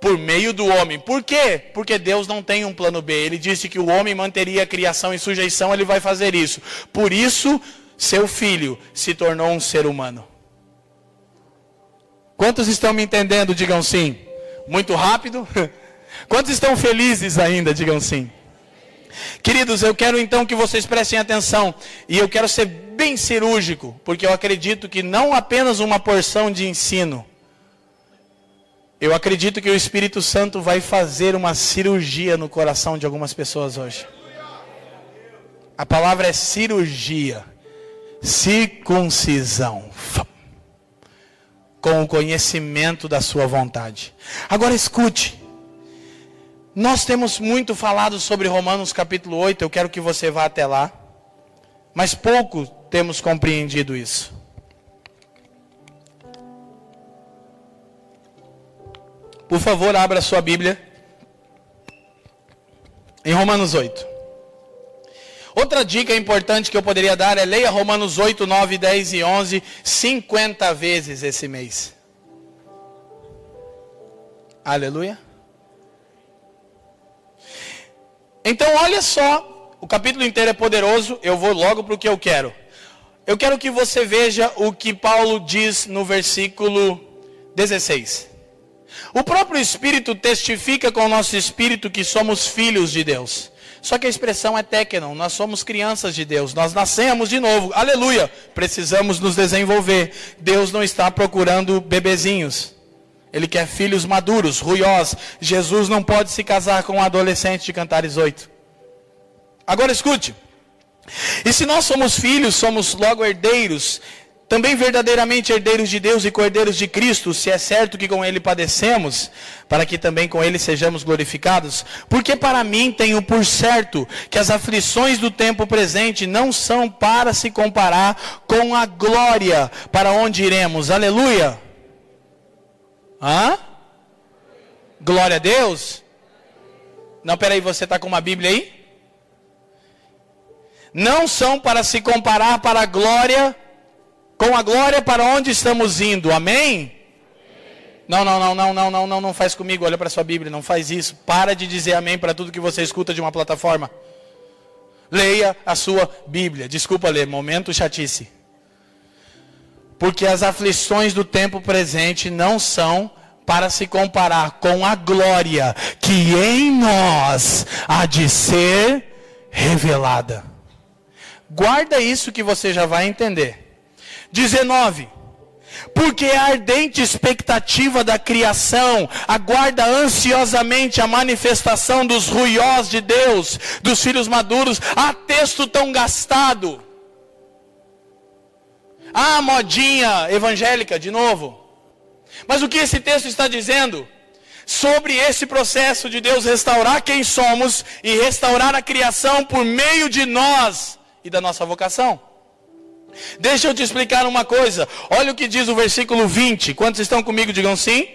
por meio do homem. Por quê? Porque Deus não tem um plano B. Ele disse que o homem manteria a criação em sujeição, ele vai fazer isso. Por isso, seu filho se tornou um ser humano. Quantos estão me entendendo? Digam sim. Muito rápido? Quantos estão felizes ainda? Digam sim. Queridos, eu quero então que vocês prestem atenção e eu quero ser bem cirúrgico, porque eu acredito que não apenas uma porção de ensino, eu acredito que o Espírito Santo vai fazer uma cirurgia no coração de algumas pessoas hoje. A palavra é cirurgia, circuncisão, com o conhecimento da sua vontade. Agora escute. Nós temos muito falado sobre Romanos capítulo 8, eu quero que você vá até lá. Mas pouco temos compreendido isso. Por favor, abra sua Bíblia. Em Romanos 8. Outra dica importante que eu poderia dar é leia Romanos 8, 9, 10 e 11 50 vezes esse mês. Aleluia. Então, olha só, o capítulo inteiro é poderoso, eu vou logo para o que eu quero. Eu quero que você veja o que Paulo diz no versículo 16. O próprio Espírito testifica com o nosso espírito que somos filhos de Deus. Só que a expressão é técnon, nós somos crianças de Deus, nós nascemos de novo, aleluia, precisamos nos desenvolver. Deus não está procurando bebezinhos, Ele quer filhos maduros, ruiós. Jesus não pode se casar com um adolescente de Cantares 8. Agora escute, e se nós somos filhos, somos logo herdeiros, também verdadeiramente herdeiros de Deus e cordeiros de Cristo, se é certo que com Ele padecemos, para que também com Ele sejamos glorificados. Porque para mim tenho por certo que as aflições do tempo presente não são para se comparar com a glória para onde iremos. Aleluia! Hã? Glória a Deus? Não, peraí, você está com uma Bíblia aí? Não são para se comparar para a glória com a glória para onde estamos indo. Amém? Não, não, não, não, não, não, não, não faz comigo. Olha para sua Bíblia, não faz isso. Para de dizer amém para tudo que você escuta de uma plataforma. Leia a sua Bíblia. Desculpa ler, momento chatice. Porque as aflições do tempo presente não são para se comparar com a glória que em nós há de ser revelada. Guarda isso que você já vai entender. 19. Porque a ardente expectativa da criação aguarda ansiosamente a manifestação dos ruiós de Deus, dos filhos maduros. Há texto tão gastado. Ah, modinha evangélica, de novo. Mas o que esse texto está dizendo? Sobre esse processo de Deus restaurar quem somos e restaurar a criação por meio de nós e da nossa vocação. Deixa eu te explicar uma coisa. Olha o que diz o versículo 20. Quantos estão comigo? Digam sim.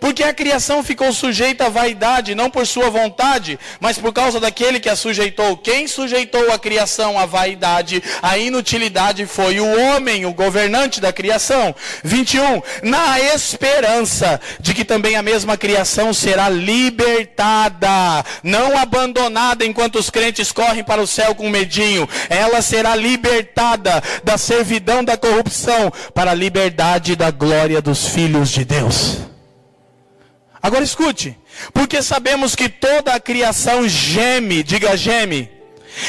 Porque a criação ficou sujeita à vaidade, não por sua vontade, mas por causa daquele que a sujeitou. Quem sujeitou a criação à vaidade, à inutilidade, foi o homem, o governante da criação. 21. Na esperança de que também a mesma criação será libertada, não abandonada enquanto os crentes correm para o céu com medinho. Ela será libertada da servidão da corrupção para a liberdade da glória dos filhos de Deus. Agora escute, porque sabemos que toda a criação geme, diga geme,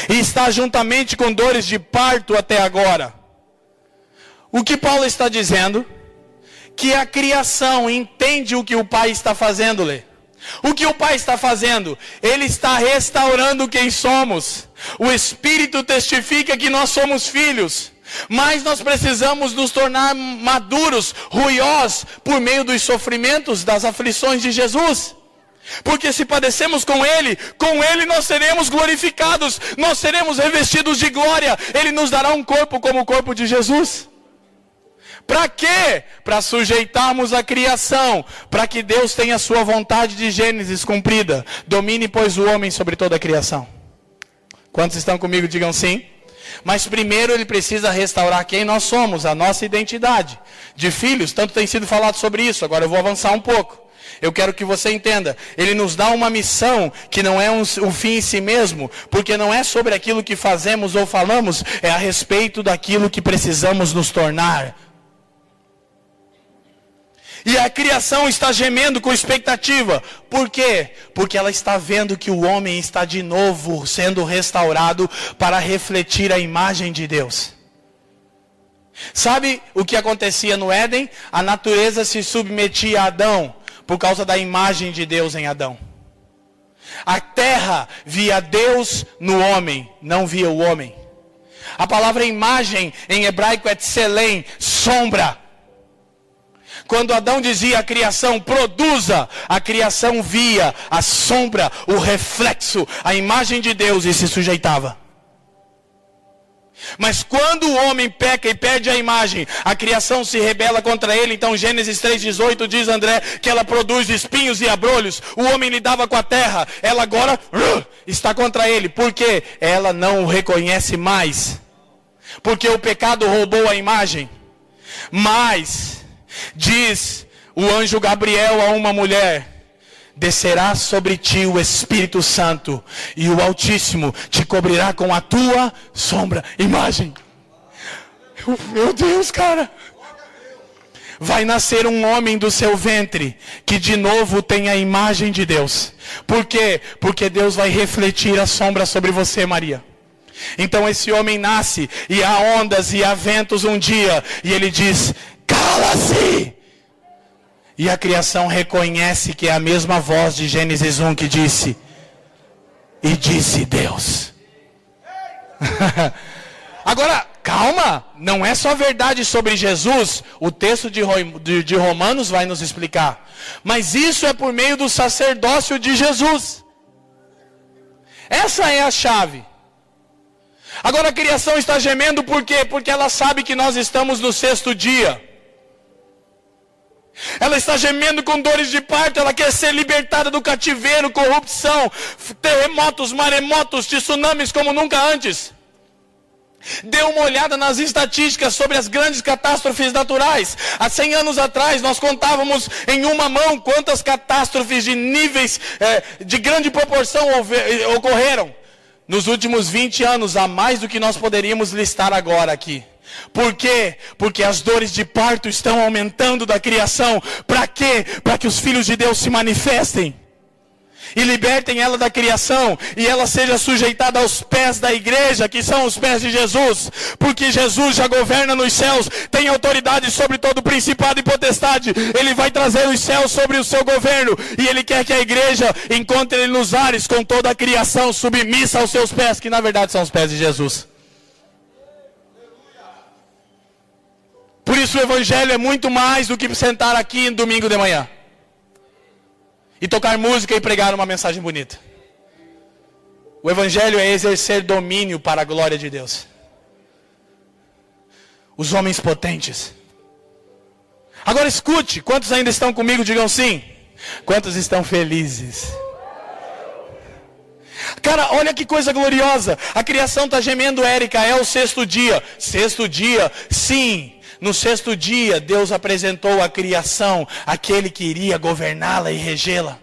e está juntamente com dores de parto até agora. O que Paulo está dizendo? Que a criação entende o que o pai está fazendo, Lê. O que o Pai está fazendo? Ele está restaurando quem somos. O Espírito testifica que nós somos filhos. Mas nós precisamos nos tornar maduros, ruiós, por meio dos sofrimentos, das aflições de Jesus. Porque se padecemos com Ele, com Ele nós seremos glorificados, nós seremos revestidos de glória, Ele nos dará um corpo como o corpo de Jesus. Para quê? Para sujeitarmos a criação, para que Deus tenha a sua vontade de Gênesis cumprida. Domine, pois, o homem sobre toda a criação. Quantos estão comigo? Digam sim. Mas primeiro ele precisa restaurar quem nós somos, a nossa identidade. De filhos, tanto tem sido falado sobre isso, agora eu vou avançar um pouco. Eu quero que você entenda. Ele nos dá uma missão que não é um, um, fim em si mesmo, porque não é sobre aquilo que fazemos ou falamos, é a respeito daquilo que precisamos nos tornar. E a criação está gemendo com expectativa. Por quê? Porque ela está vendo que o homem está de novo sendo restaurado para refletir a imagem de Deus. Sabe o que acontecia no Éden? A natureza se submetia a Adão por causa da imagem de Deus em Adão. A terra via Deus no homem, não via o homem. A palavra imagem em hebraico é tselem, sombra. Quando Adão dizia a criação produza, a criação via a sombra, o reflexo, a imagem de Deus e se sujeitava. Mas quando o homem peca e perde a imagem, a criação se rebela contra ele. Então Gênesis 3,18 diz André que ela produz espinhos e abrolhos. O homem lidava com a terra, ela agora está contra ele. Porque ela não o reconhece mais. Porque o pecado roubou a imagem. Mas Diz o anjo Gabriel a uma mulher: Descerá sobre ti o Espírito Santo, e o Altíssimo te cobrirá com a tua sombra. Imagem. Meu Deus, cara. Vai nascer um homem do seu ventre que de novo tem a imagem de Deus. Por quê? Porque Deus vai refletir a sombra sobre você, Maria. Então esse homem nasce e há ondas e há ventos um dia e ele diz: Cala-se! E a criação reconhece que é a mesma voz de Gênesis 1 que disse: E disse Deus. Agora, calma, não é só verdade sobre Jesus, o texto de, Romanos vai nos explicar. Mas isso é por meio do sacerdócio de Jesus. Essa é a chave. Agora a criação está gemendo por quê? Porque ela sabe que nós estamos no sexto dia. Ela está gemendo com dores de parto, ela quer ser libertada do cativeiro, corrupção, terremotos, maremotos, tsunamis como nunca antes. Dê uma olhada nas estatísticas sobre as grandes catástrofes naturais. Há 100 anos atrás, nós contávamos em uma mão quantas catástrofes de níveis é, de grande proporção ocorreram. Nos últimos 20 anos, há mais do que nós poderíamos listar agora aqui. Por quê? Porque as dores de parto estão aumentando da criação. Para quê? Para que os filhos de Deus se manifestem e libertem ela da criação e ela seja sujeitada aos pés da igreja, que são os pés de Jesus, porque Jesus já governa nos céus, tem autoridade sobre todo principado e potestade. Ele vai trazer os céus sobre o seu governo e ele quer que a igreja encontre ele nos ares com toda a criação submissa aos seus pés, que na verdade são os pés de Jesus. Por isso o Evangelho é muito mais do que sentar aqui no domingo de manhã e tocar música e pregar uma mensagem bonita. O Evangelho é exercer domínio para a glória de Deus. Os homens potentes. Agora escute, quantos ainda estão comigo? Digam sim. Quantos estão felizes? Cara, olha que coisa gloriosa. A criação está gemendo, Érica. É o sexto dia. Sexto dia, sim. No sexto dia, Deus apresentou a criação, aquele que iria governá-la e regê-la.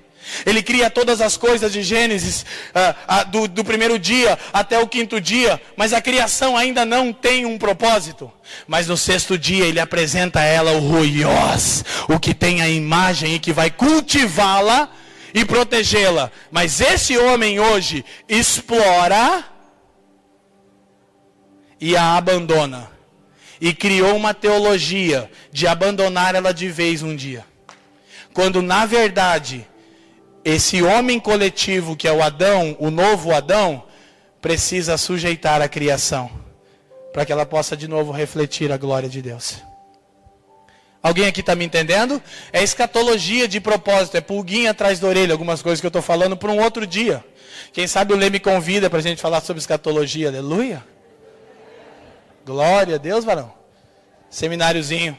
Ele cria todas as coisas de Gênesis, uh, uh, do, do primeiro dia até o quinto dia, mas a criação ainda não tem um propósito. Mas no sexto dia ele apresenta a ela o ruiós, o que tem a imagem e que vai cultivá-la e protegê-la. Mas esse homem hoje explora e a abandona e criou uma teologia de abandonar ela de vez um dia. Quando na verdade esse homem coletivo que é o Adão, o novo Adão, precisa sujeitar a criação para que ela possa de novo refletir a glória de Deus. Alguém aqui está me entendendo? É escatologia de propósito, é pulguinha atrás da orelha, algumas coisas que eu estou falando para um outro dia. Quem sabe o Lê me convida para a gente falar sobre escatologia, aleluia. Glória a Deus, varão. Semináriozinho.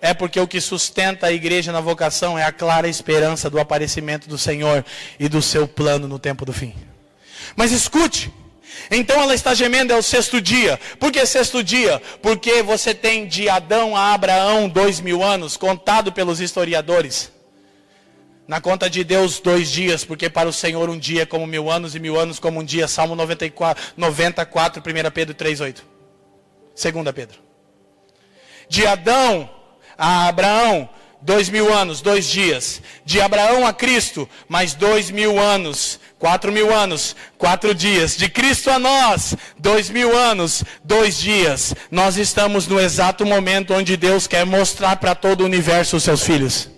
É porque o que sustenta a igreja na vocação é a clara esperança do aparecimento do Senhor e do seu plano no tempo do fim. Mas escute, então ela está gemendo, é o sexto dia. Por que sexto dia? Porque você tem de Adão a Abraão dois mil anos, contado pelos historiadores. Na conta de Deus, dois dias, porque para o Senhor um dia é como mil anos e mil anos como um dia. Salmo 94, 94 1 Pedro 3,8. Segunda Pedro. De Adão a Abraão, dois mil anos, dois dias. De Abraão a Cristo, mais dois mil anos, quatro mil anos, quatro dias. De Cristo a nós, dois mil anos, dois dias. Nós estamos no exato momento onde Deus quer mostrar para todo o universo os seus filhos.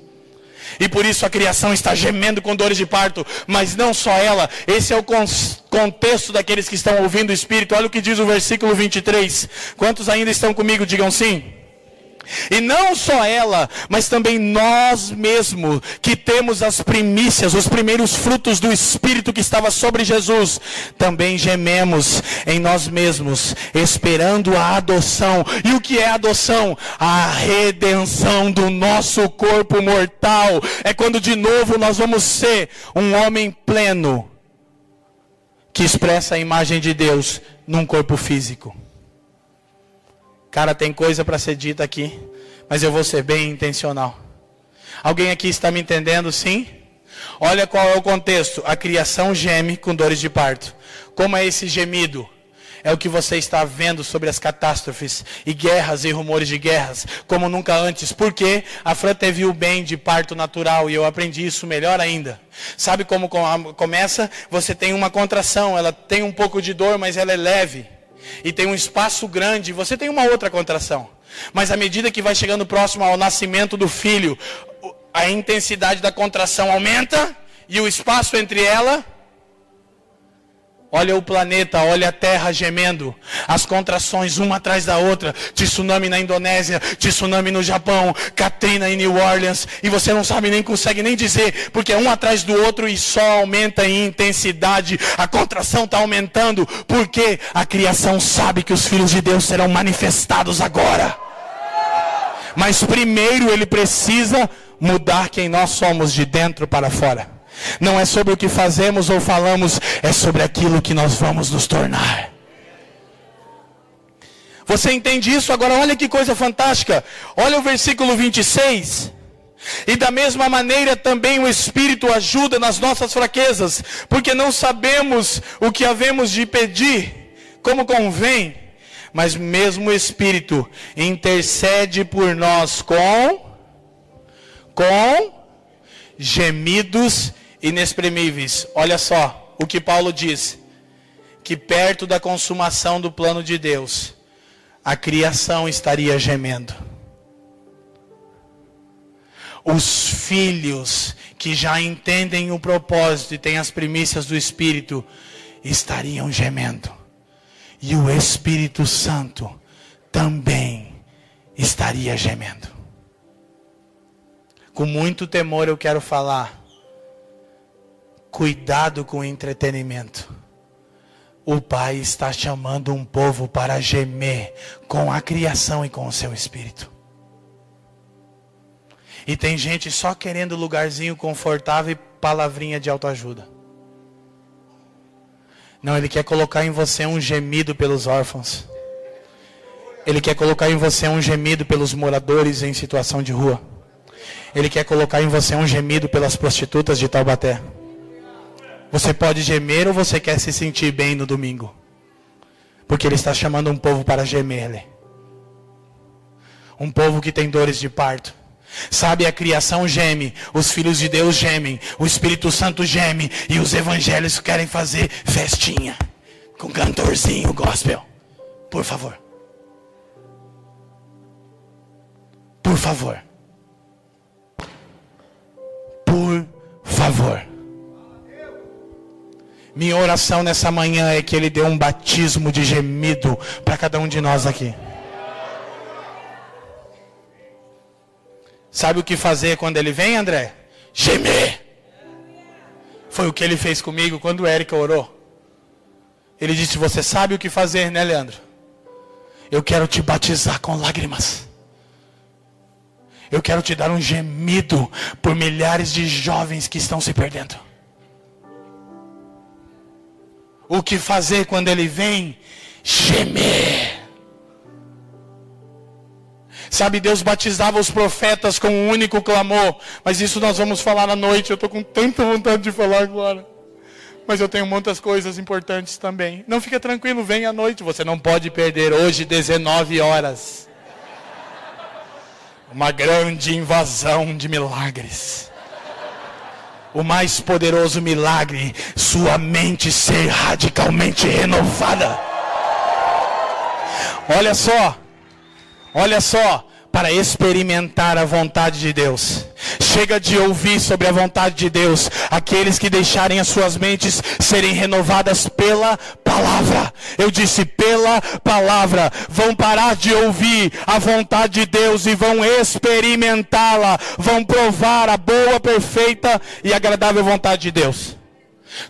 E por isso a criação está gemendo com dores de parto, mas não só ela, esse é o contexto daqueles que estão ouvindo o Espírito. Olha o que diz o versículo 23. Quantos ainda estão comigo? Digam sim. E não só ela, mas também nós mesmos, que temos as primícias, os primeiros frutos do Espírito que estava sobre Jesus, também gememos em nós mesmos, esperando a adoção. E o que é adoção? A redenção do nosso corpo mortal. É quando de novo nós vamos ser um homem pleno, que expressa a imagem de Deus num corpo físico. Cara, tem coisa para ser dita aqui, mas eu vou ser bem intencional. Alguém aqui está me entendendo, sim? Olha qual é o contexto. A criação geme com dores de parto. Como é esse gemido? É o que você está vendo sobre as catástrofes e guerras e rumores de guerras, como nunca antes. Porque a Fran teve o bem de parto natural e eu aprendi isso melhor ainda. Sabe como começa? Você tem uma contração, ela tem um pouco de dor, mas ela é leve e tem um espaço grande, você tem uma outra contração. Mas à medida que vai chegando próximo ao nascimento do filho, a intensidade da contração aumenta e o espaço entre ela Olha o planeta, olha a terra gemendo, as contrações uma atrás da outra, tsunami na Indonésia, tsunami no Japão, Katrina em New Orleans, e você não sabe nem consegue nem dizer, porque é um atrás do outro e só aumenta em intensidade. A contração está aumentando, porque a criação sabe que os filhos de Deus serão manifestados agora. Mas primeiro ele precisa mudar quem nós somos de dentro para fora. Não é sobre o que fazemos ou falamos, é sobre aquilo que nós vamos nos tornar. Você entende isso? Agora olha que coisa fantástica. Olha o versículo 26. E da mesma maneira também o Espírito ajuda nas nossas fraquezas, porque não sabemos o que havemos de pedir, como convém, mas mesmo o Espírito intercede por nós com com gemidos inexprimíveis. Olha só o que Paulo diz: que perto da consumação do plano de Deus, a criação estaria gemendo. Os filhos que já entendem o propósito e têm as primícias do Espírito estariam gemendo. E o Espírito Santo também estaria gemendo. Com muito temor eu quero falar Cuidado com o entretenimento. O Pai está chamando um povo para gemer com a criação e com o seu espírito. E tem gente só querendo lugarzinho confortável e palavrinha de autoajuda. Não, ele quer colocar em você um gemido pelos órfãos. Ele quer colocar em você um gemido pelos moradores em situação de rua. Ele quer colocar em você um gemido pelas prostitutas de Taubaté. Você pode gemer ou você quer se sentir bem no domingo? Porque Ele está chamando um povo para gemer. Um povo que tem dores de parto. Sabe, a criação geme, os filhos de Deus gemem, o Espírito Santo geme e os evangelhos querem fazer festinha com cantorzinho gospel. Por favor. Por favor. Por favor. Minha oração nessa manhã é que Ele dê um batismo de gemido para cada um de nós aqui. Sabe o que fazer quando Ele vem, André? Gemer. Foi o que Ele fez comigo quando Érica orou. Ele disse: Você sabe o que fazer, né, Leandro? Eu quero te batizar com lágrimas. Eu quero te dar um gemido por milhares de jovens que estão se perdendo. O que fazer quando ele vem? Gemer. Sabe, Deus batizava os profetas com um único clamor. Mas isso nós vamos falar na noite. Eu estou com tanta vontade de falar agora. Mas eu tenho muitas coisas importantes também. Não fica tranquilo, vem à noite. Você não pode perder hoje 19 horas. Uma grande invasão de milagres o mais poderoso milagre, sua mente ser radicalmente renovada. Olha só, olha só, para experimentar a vontade de Deus. Chega de ouvir sobre a vontade de Deus. Aqueles que deixarem as suas mentes serem renovadas pela palavra. Eu disse pela palavra. Vão parar de ouvir a vontade de Deus e vão experimentá-la. Vão provar a boa, perfeita e agradável vontade de Deus.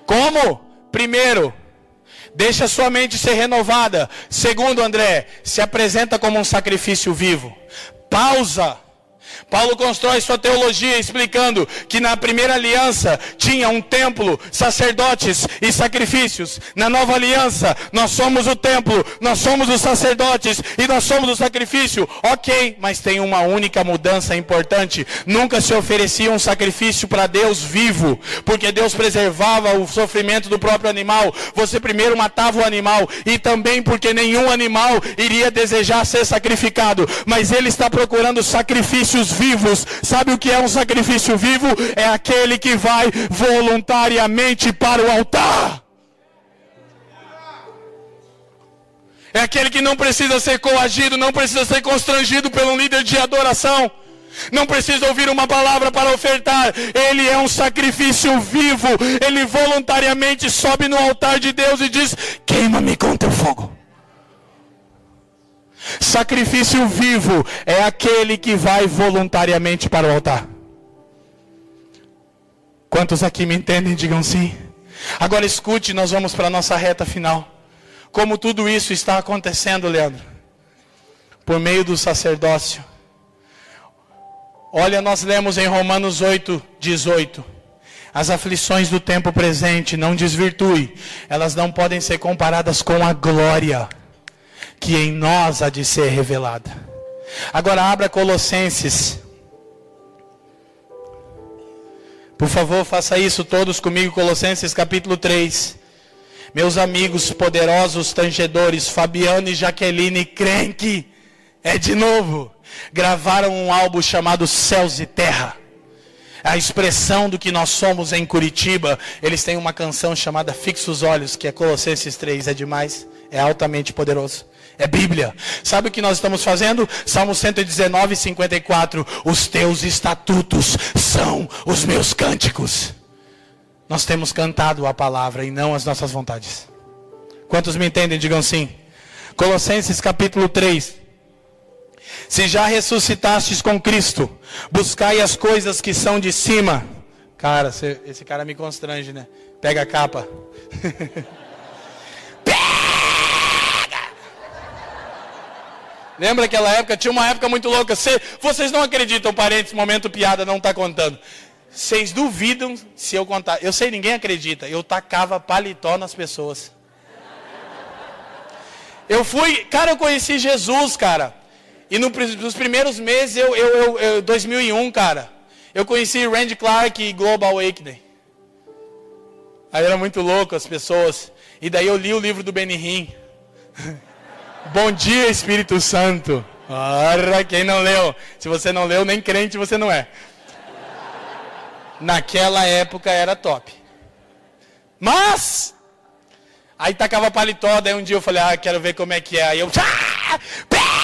Como? Primeiro, Deixa sua mente ser renovada. Segundo, André, se apresenta como um sacrifício vivo. Pausa Paulo constrói sua teologia explicando que na primeira aliança tinha um templo, sacerdotes e sacrifícios. Na nova aliança, nós somos o templo, nós somos os sacerdotes e nós somos o sacrifício. Ok, mas tem uma única mudança importante. Nunca se oferecia um sacrifício para Deus vivo, porque Deus preservava o sofrimento do próprio animal. Você primeiro matava o animal e também porque nenhum animal iria desejar ser sacrificado. Mas ele está procurando sacrifícios vivos. Sabe o que é um sacrifício vivo? É aquele que vai voluntariamente para o altar. É aquele que não precisa ser coagido, não precisa ser constrangido pelo líder de adoração. Não precisa ouvir uma palavra para ofertar. Ele é um sacrifício vivo. Ele voluntariamente sobe no altar de Deus e diz: Queima-me com teu fogo. Sacrifício vivo é aquele que vai voluntariamente para o altar. Quantos aqui me entendem? Digam sim. Agora escute, nós vamos para a nossa reta final. Como tudo isso está acontecendo, Leandro? Por meio do sacerdócio. Olha, nós lemos em Romanos 8, 18. As aflições do tempo presente não desvirtue, elas não podem ser comparadas com a glória que em nós há de ser revelada. Agora abra Colossenses. Por favor, faça isso todos comigo, Colossenses capítulo 3. Meus amigos poderosos tangedores, Fabiano e Jaqueline Crenque, é de novo, gravaram um álbum chamado Céus e Terra. A expressão do que nós somos em Curitiba, eles têm uma canção chamada Fixa os Olhos, que é Colossenses 3, é demais, é altamente poderoso. É Bíblia. Sabe o que nós estamos fazendo? Salmo 119, 54. Os teus estatutos são os meus cânticos. Nós temos cantado a palavra e não as nossas vontades. Quantos me entendem? Digam sim. Colossenses capítulo 3. Se já ressuscitastes com Cristo, buscai as coisas que são de cima. Cara, esse cara me constrange, né? Pega a capa. Lembra aquela época? Tinha uma época muito louca. Cê, vocês não acreditam, parentes, momento piada não está contando. Vocês duvidam se eu contar. Eu sei, ninguém acredita. Eu tacava paletó nas pessoas. Eu fui, cara, eu conheci Jesus, cara. E no, nos primeiros meses, eu, eu, eu, eu, 2001, cara, eu conheci Randy Clark e Global Awakening. Aí era muito louco as pessoas. E daí eu li o livro do Benny Hinn. Bom dia, Espírito Santo. Ora, quem não leu? Se você não leu, nem crente você não é. Naquela época era top. Mas, aí tacava paletó, daí um dia eu falei, ah, quero ver como é que é. Aí eu, ah, pega!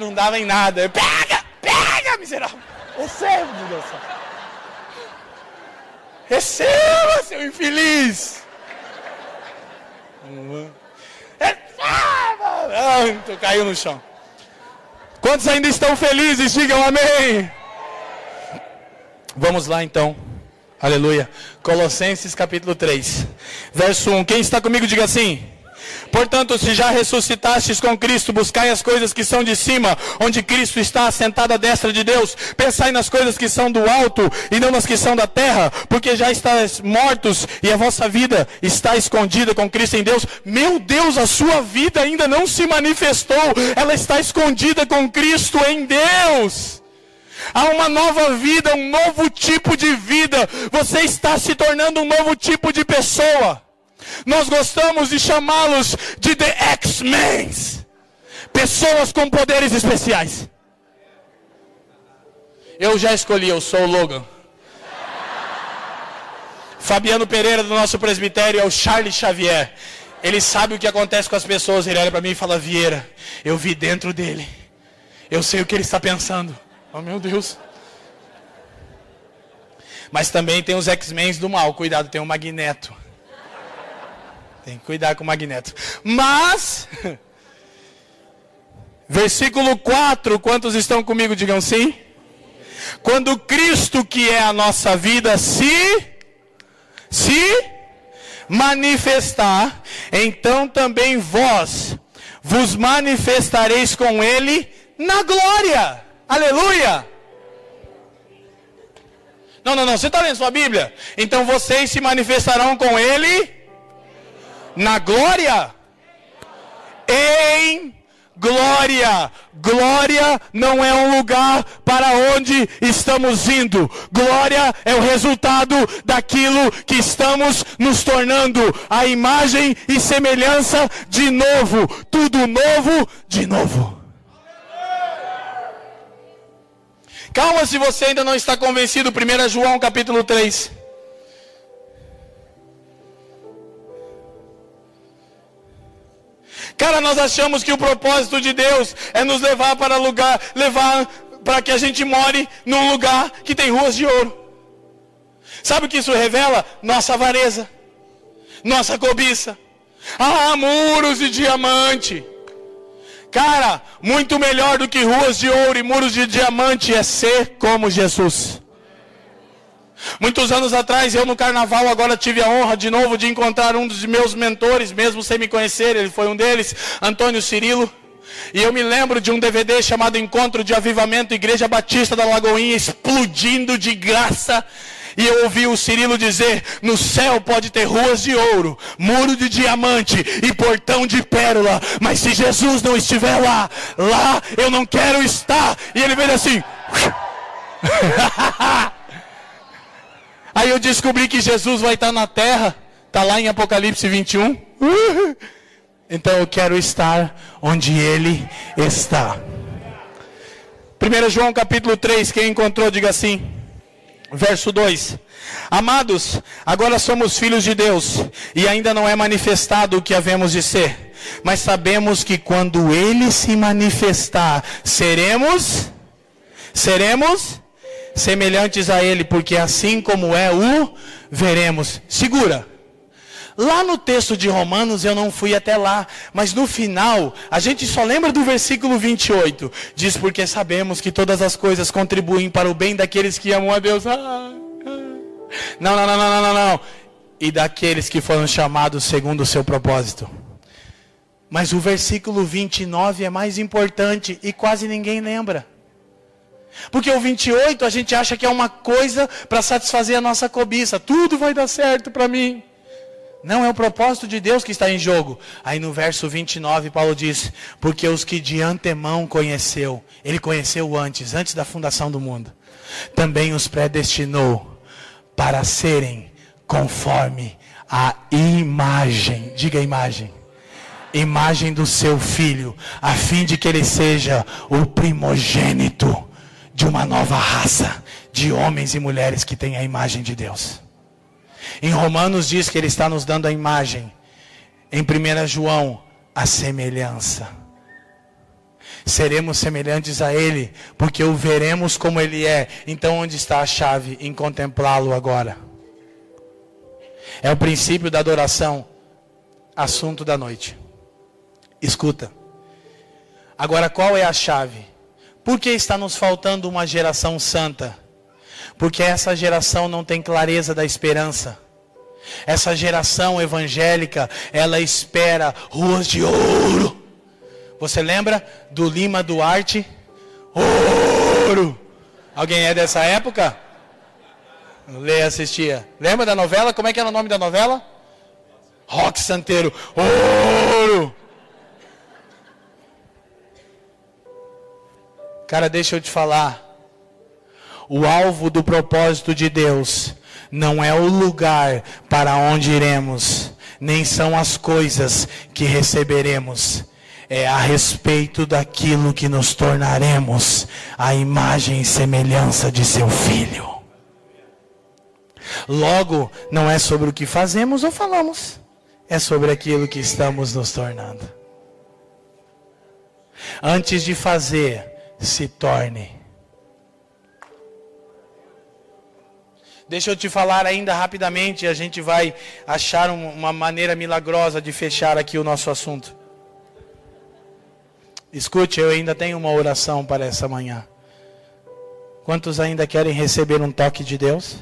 não dava em nada. Eu, pega, pega, miserável. De Deus. Receba, seu infeliz! Receba! caiu no chão. Quantos ainda estão felizes? Digam amém. Vamos lá então. Aleluia. Colossenses capítulo 3, verso 1. Quem está comigo, diga assim. Portanto, se já ressuscitastes com Cristo, buscai as coisas que são de cima, onde Cristo está assentado à destra de Deus. Pensai nas coisas que são do alto e não nas que são da terra, porque já estáis mortos e a vossa vida está escondida com Cristo em Deus. Meu Deus, a sua vida ainda não se manifestou, ela está escondida com Cristo em Deus. Há uma nova vida, um novo tipo de vida. Você está se tornando um novo tipo de pessoa. Nós gostamos de chamá-los de The X-Men pessoas com poderes especiais. Eu já escolhi, eu sou o Logan. Fabiano Pereira, do nosso presbitério, é o Charles Xavier. Ele sabe o que acontece com as pessoas. Ele olha para mim e fala: Vieira, eu vi dentro dele. Eu sei o que ele está pensando. Oh, meu Deus. Mas também tem os X-Men do mal. Cuidado, tem o Magneto. Tem que cuidar com o magneto. Mas, versículo 4, quantos estão comigo? Digam sim. Quando Cristo, que é a nossa vida, se, se manifestar, então também vós vos manifestareis com Ele na glória. Aleluia! Não, não, não. Você está lendo sua Bíblia? Então vocês se manifestarão com Ele na glória? Em glória. Glória não é um lugar para onde estamos indo. Glória é o resultado daquilo que estamos nos tornando. A imagem e semelhança de novo. Tudo novo de novo. Calma se você ainda não está convencido. 1 João capítulo 3. Cara, nós achamos que o propósito de Deus é nos levar para lugar, levar para que a gente more num lugar que tem ruas de ouro. Sabe o que isso revela? Nossa avareza, nossa cobiça. Ah, muros de diamante. Cara, muito melhor do que ruas de ouro e muros de diamante é ser como Jesus. Muitos anos atrás, eu no carnaval agora tive a honra de novo de encontrar um dos meus mentores, mesmo sem me conhecer, ele foi um deles, Antônio Cirilo. E eu me lembro de um DVD chamado Encontro de Avivamento Igreja Batista da Lagoinha, explodindo de graça. E eu ouvi o Cirilo dizer: no céu pode ter ruas de ouro, muro de diamante e portão de pérola, mas se Jesus não estiver lá, lá eu não quero estar. E ele veio assim. Aí eu descobri que Jesus vai estar na terra. Está lá em Apocalipse 21. Então eu quero estar onde Ele está. 1 João capítulo 3, quem encontrou, diga assim. Verso 2: Amados, agora somos filhos de Deus, e ainda não é manifestado o que havemos de ser, mas sabemos que quando Ele se manifestar, seremos, seremos semelhantes a Ele, porque assim como é, o veremos. Segura. Lá no texto de Romanos eu não fui até lá, mas no final a gente só lembra do versículo 28. Diz porque sabemos que todas as coisas contribuem para o bem daqueles que amam a Deus. Ah, ah. Não, não, não, não, não, não. E daqueles que foram chamados segundo o seu propósito. Mas o versículo 29 é mais importante e quase ninguém lembra. Porque o 28 a gente acha que é uma coisa para satisfazer a nossa cobiça. Tudo vai dar certo para mim. Não é o propósito de Deus que está em jogo. Aí no verso 29, Paulo diz: Porque os que de antemão conheceu, ele conheceu antes, antes da fundação do mundo, também os predestinou para serem conforme a imagem. Diga imagem. Imagem do seu filho, a fim de que ele seja o primogênito de uma nova raça de homens e mulheres que têm a imagem de Deus. Em Romanos diz que ele está nos dando a imagem. Em 1 João, a semelhança. Seremos semelhantes a ele, porque o veremos como ele é. Então onde está a chave em contemplá-lo agora? É o princípio da adoração, assunto da noite. Escuta. Agora, qual é a chave? Por que está nos faltando uma geração santa? Porque essa geração não tem clareza da esperança. Essa geração evangélica, ela espera ruas de ouro. Você lembra do Lima Duarte? Ouro! Alguém é dessa época? Lê assistia. Lembra da novela? Como é que era o nome da novela? Rock Santeiro. Ouro! Cara, deixa eu te falar. O alvo do propósito de Deus não é o lugar para onde iremos, nem são as coisas que receberemos. É a respeito daquilo que nos tornaremos a imagem e semelhança de seu filho. Logo, não é sobre o que fazemos ou falamos, é sobre aquilo que estamos nos tornando. Antes de fazer, se torne. Deixa eu te falar ainda rapidamente, a gente vai achar uma maneira milagrosa de fechar aqui o nosso assunto. Escute, eu ainda tenho uma oração para essa manhã. Quantos ainda querem receber um toque de Deus?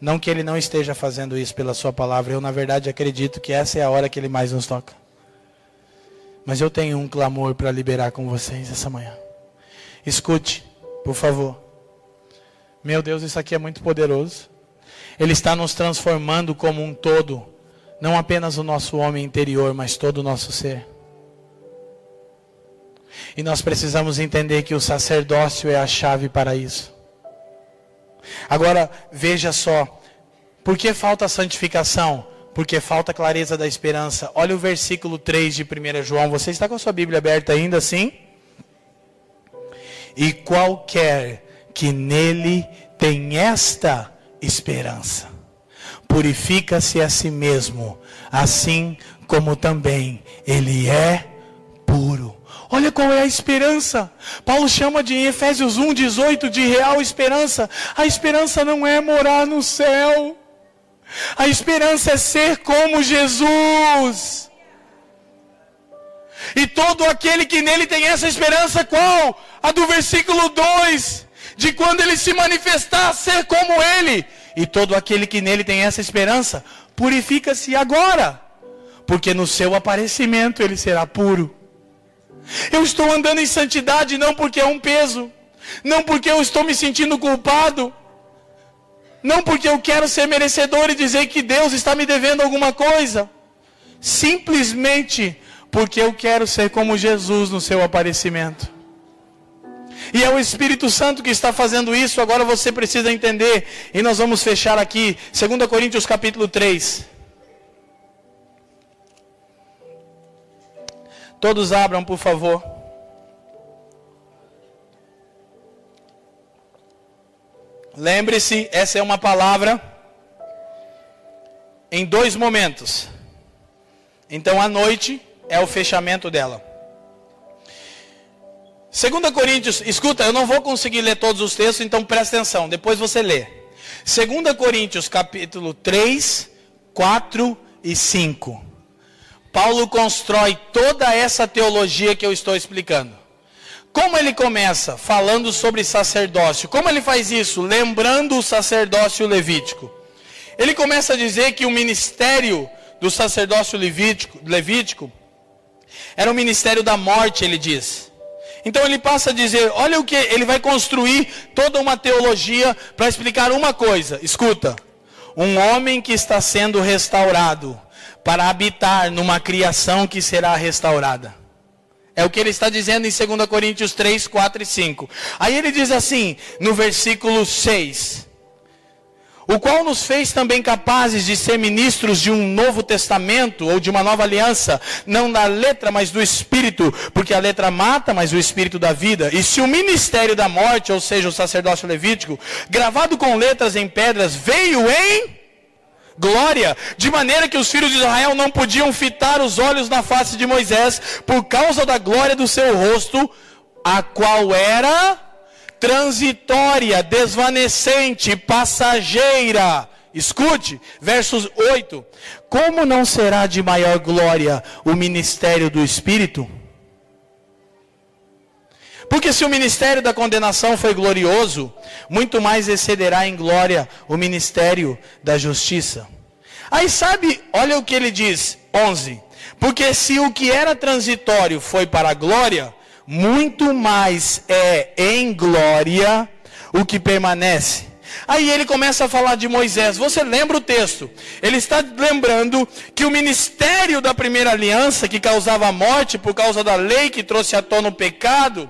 Não que Ele não esteja fazendo isso pela Sua palavra, eu na verdade acredito que essa é a hora que Ele mais nos toca. Mas eu tenho um clamor para liberar com vocês essa manhã. Escute, por favor. Meu Deus, isso aqui é muito poderoso. Ele está nos transformando como um todo, não apenas o nosso homem interior, mas todo o nosso ser. E nós precisamos entender que o sacerdócio é a chave para isso. Agora, veja só, por que falta santificação? Porque falta clareza da esperança. Olha o versículo 3 de 1 João. Você está com a sua Bíblia aberta ainda assim? E qualquer que nele tem esta esperança. Purifica-se a si mesmo, assim como também ele é puro. Olha qual é a esperança. Paulo chama de Efésios 1, 18 de real esperança. A esperança não é morar no céu. A esperança é ser como Jesus. E todo aquele que nele tem essa esperança, qual? A do versículo 2 de quando ele se manifestar, ser como ele. E todo aquele que nele tem essa esperança, purifica-se agora, porque no seu aparecimento ele será puro. Eu estou andando em santidade não porque é um peso, não porque eu estou me sentindo culpado, não porque eu quero ser merecedor e dizer que Deus está me devendo alguma coisa, simplesmente porque eu quero ser como Jesus no seu aparecimento. E é o Espírito Santo que está fazendo isso. Agora você precisa entender. E nós vamos fechar aqui, 2 Coríntios capítulo 3. Todos abram, por favor. Lembre-se, essa é uma palavra em dois momentos. Então, a noite é o fechamento dela. 2 Coríntios, escuta, eu não vou conseguir ler todos os textos, então presta atenção, depois você lê. 2 Coríntios capítulo 3, 4 e 5. Paulo constrói toda essa teologia que eu estou explicando. Como ele começa? Falando sobre sacerdócio. Como ele faz isso? Lembrando o sacerdócio levítico. Ele começa a dizer que o ministério do sacerdócio levítico, levítico era o ministério da morte, ele diz. Então ele passa a dizer: olha o que ele vai construir toda uma teologia para explicar uma coisa. Escuta: um homem que está sendo restaurado para habitar numa criação que será restaurada. É o que ele está dizendo em 2 Coríntios 3, 4 e 5. Aí ele diz assim, no versículo 6: o qual nos fez também capazes de ser ministros de um novo testamento ou de uma nova aliança, não da letra, mas do espírito, porque a letra mata, mas o espírito da vida. E se o ministério da morte, ou seja, o sacerdócio levítico, gravado com letras em pedras, veio em glória, de maneira que os filhos de Israel não podiam fitar os olhos na face de Moisés por causa da glória do seu rosto, a qual era transitória, desvanecente, passageira. Escute, versos 8: Como não será de maior glória o ministério do Espírito? Porque se o ministério da condenação foi glorioso, muito mais excederá em glória o ministério da justiça. Aí sabe, olha o que ele diz, 11. Porque se o que era transitório foi para a glória, muito mais é em glória o que permanece. Aí ele começa a falar de Moisés. Você lembra o texto? Ele está lembrando que o ministério da primeira aliança, que causava morte por causa da lei que trouxe à tona o pecado,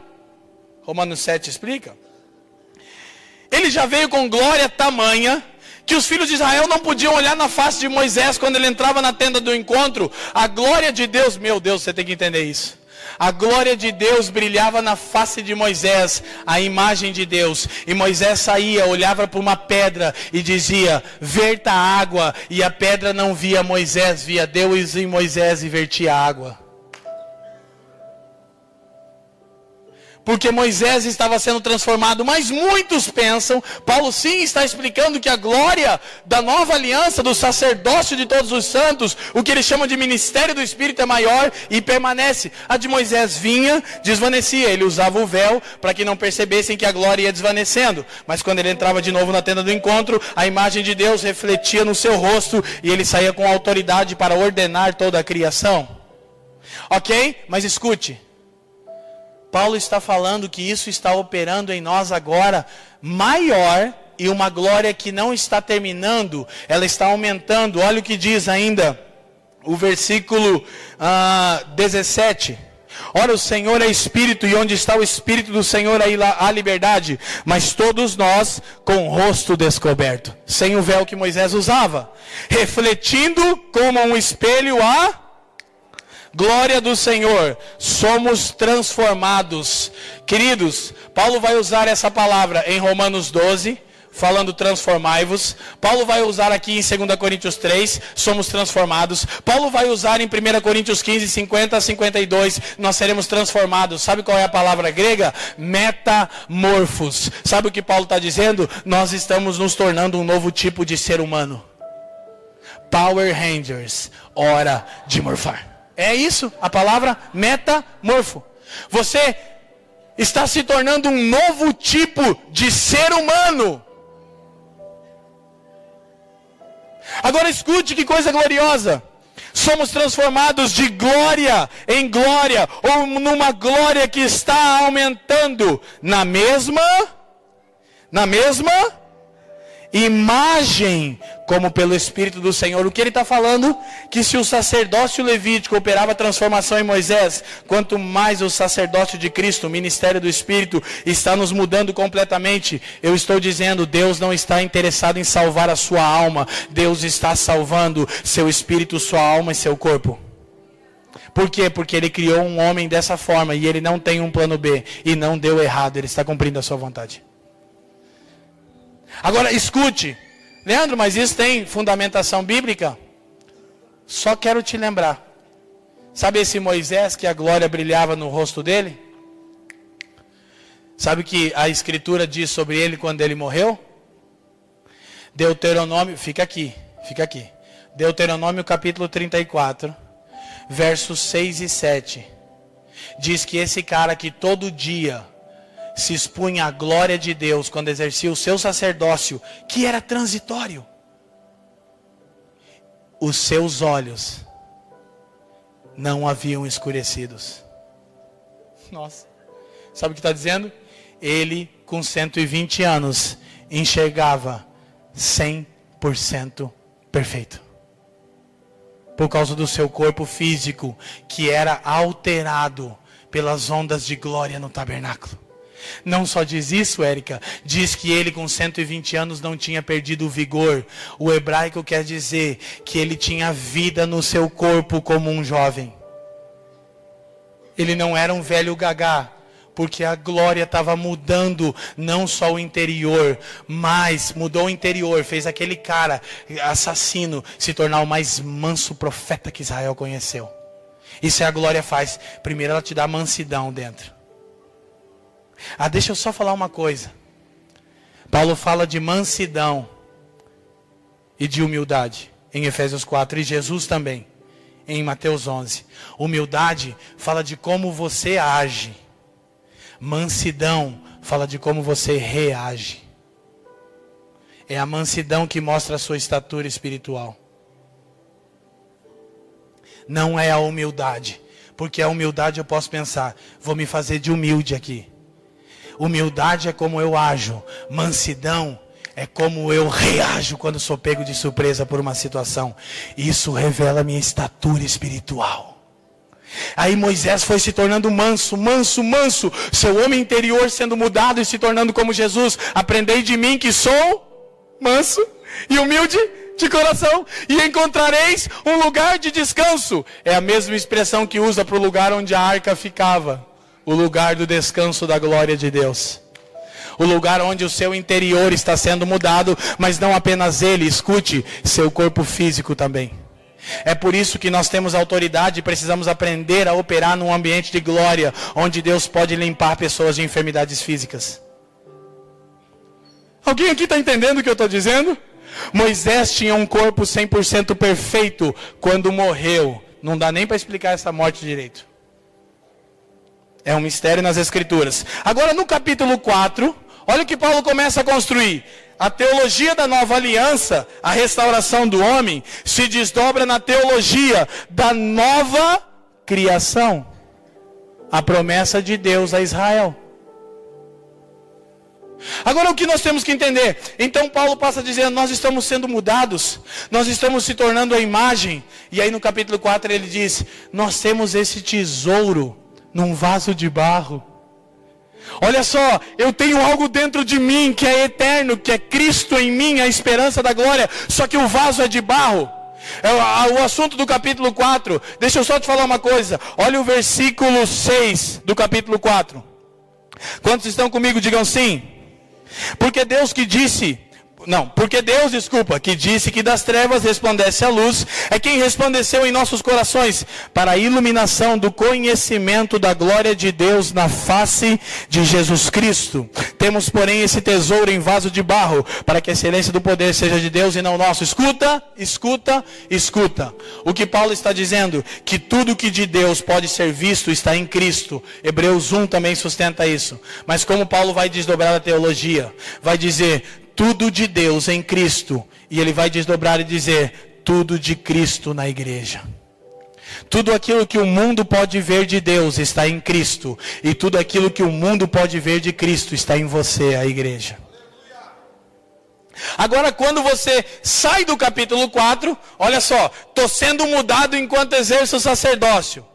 Romanos 7 explica. Ele já veio com glória tamanha que os filhos de Israel não podiam olhar na face de Moisés quando ele entrava na tenda do encontro. A glória de Deus, meu Deus, você tem que entender isso. A glória de Deus brilhava na face de Moisés, a imagem de Deus. E Moisés saía, olhava para uma pedra e dizia: Verta água. E a pedra não via Moisés, via Deus em Moisés e vertia água. Porque Moisés estava sendo transformado, mas muitos pensam, Paulo sim está explicando que a glória da nova aliança, do sacerdócio de todos os santos, o que ele chama de ministério do Espírito é maior e permanece. A de Moisés vinha, desvanecia, ele usava o véu para que não percebessem que a glória ia desvanecendo, mas quando ele entrava de novo na tenda do encontro, a imagem de Deus refletia no seu rosto e ele saía com autoridade para ordenar toda a criação. Ok? Mas escute. Paulo está falando que isso está operando em nós agora maior e uma glória que não está terminando, ela está aumentando. Olha o que diz ainda o versículo uh, ah, 17. Ora, o Senhor é Espírito, e onde está o Espírito do Senhor, aí há liberdade. Mas todos nós com o rosto descoberto, sem o véu que Moisés usava, refletindo como um espelho a Glória do Senhor, somos transformados. Queridos, Paulo vai usar essa palavra em Romanos 12, falando transformai-vos. Paulo vai usar aqui em 2 Coríntios 3, somos transformados. Paulo vai usar em 1 Coríntios 15, 50 a 52, nós seremos transformados. Sabe qual é a palavra grega? Metamorfos. Sabe o que Paulo está dizendo? Nós estamos nos tornando um novo tipo de ser humano. Power Rangers, hora de morfar. É isso, a palavra metamorfo. Você está se tornando um novo tipo de ser humano. Agora escute que coisa gloriosa. Somos transformados de glória em glória, ou numa glória que está aumentando na mesma, na mesma imagem como pelo Espírito do Senhor. O que ele está falando? Que se o sacerdócio levítico operava transformação em Moisés, quanto mais o sacerdócio de Cristo, o ministério do Espírito, está nos mudando completamente. Eu estou dizendo, Deus não está interessado em salvar a sua alma, Deus está salvando seu espírito, sua alma e seu corpo. Por quê? Porque ele criou um homem dessa forma e ele não tem um plano B e não deu errado, ele está cumprindo a sua vontade. Agora escute, Leandro, mas isso tem fundamentação bíblica? Só quero te lembrar. Sabe esse Moisés que a glória brilhava no rosto dele? Sabe o que a escritura diz sobre ele quando ele morreu? Deuteronômio, fica aqui, fica aqui. Deuteronômio capítulo 34, versos 6 e 7. Diz que esse cara que todo dia se expunha à glória de Deus quando exercia o seu sacerdócio, que era transitório. Os seus olhos não haviam escurecidos. Nossa, sabe o que está dizendo? Ele, com 120 anos, enxergava 100% perfeito. Por causa do seu corpo físico, que era alterado pelas ondas de glória no tabernáculo. Não só diz isso, Érica, diz que ele com 120 anos não tinha perdido o vigor. O hebraico quer dizer que ele tinha vida no seu corpo como um jovem. Ele não era um velho gagá, porque a glória estava mudando não só o interior, mas mudou o interior, fez aquele cara assassino se tornar o mais manso profeta que Israel conheceu. Isso é a glória faz. Primeiro ela te dá mansidão dentro. Ah, deixa eu só falar uma coisa. Paulo fala de mansidão. e de humildade, em Efésios 4, e Jesus também, em Mateus 11. Humildade fala de como você age, mansidão fala de como você reage. É a mansidão que mostra a sua estatura espiritual. Não é a humildade. Porque a humildade eu posso pensar, vou me fazer de humilde aqui. Humildade é como eu ajo. Mansidão é como eu reajo quando sou pego de surpresa por uma situação. Isso revela minha estatura espiritual. Aí Moisés foi se tornando manso, manso, manso, seu homem interior sendo mudado e se tornando como Jesus. Aprendei de mim que sou manso e humilde de coração, e encontrareis um lugar de descanso. É a mesma expressão que usa para o lugar onde a arca ficava o lugar do descanso da glória de Deus. O lugar onde o seu interior está sendo mudado, mas não apenas ele, escute, seu corpo físico também. É por isso que nós temos autoridade e precisamos aprender a operar num ambiente de glória, onde Deus pode limpar pessoas de enfermidades físicas. Alguém aqui está entendendo o que eu estou dizendo? Moisés tinha um corpo 100% perfeito quando morreu. Não dá nem para explicar essa morte direito. É um mistério nas Escrituras. Agora, no capítulo 4, olha o que Paulo começa a construir. A teologia da nova aliança, a restauração do homem, se desdobra na teologia da nova criação. A promessa de Deus a Israel. Agora o que nós temos que entender? Então Paulo passa a dizer: nós estamos sendo mudados, nós estamos se tornando a imagem. E aí no capítulo 4 ele diz: nós temos esse tesouro num vaso de barro. Olha só, eu tenho algo dentro de mim que é eterno, que é Cristo em mim, a esperança da glória, só que o vaso é de barro. É o assunto do capítulo 4. Deixa eu só te falar uma coisa. Olha o versículo 6 do capítulo 4. Quantos estão comigo? Digam sim. Porque Deus que disse, não, porque Deus, desculpa, que disse que das trevas resplandece a luz, é quem resplandeceu em nossos corações para a iluminação do conhecimento da glória de Deus na face de Jesus Cristo. Temos, porém, esse tesouro em vaso de barro, para que a excelência do poder seja de Deus e não nosso. Escuta, escuta, escuta. O que Paulo está dizendo, que tudo que de Deus pode ser visto está em Cristo. Hebreus 1 também sustenta isso. Mas como Paulo vai desdobrar a teologia, vai dizer tudo de Deus em Cristo. E ele vai desdobrar e dizer: tudo de Cristo na igreja. Tudo aquilo que o mundo pode ver de Deus está em Cristo. E tudo aquilo que o mundo pode ver de Cristo está em você, a igreja. Agora, quando você sai do capítulo 4, olha só, estou sendo mudado enquanto exerço o sacerdócio.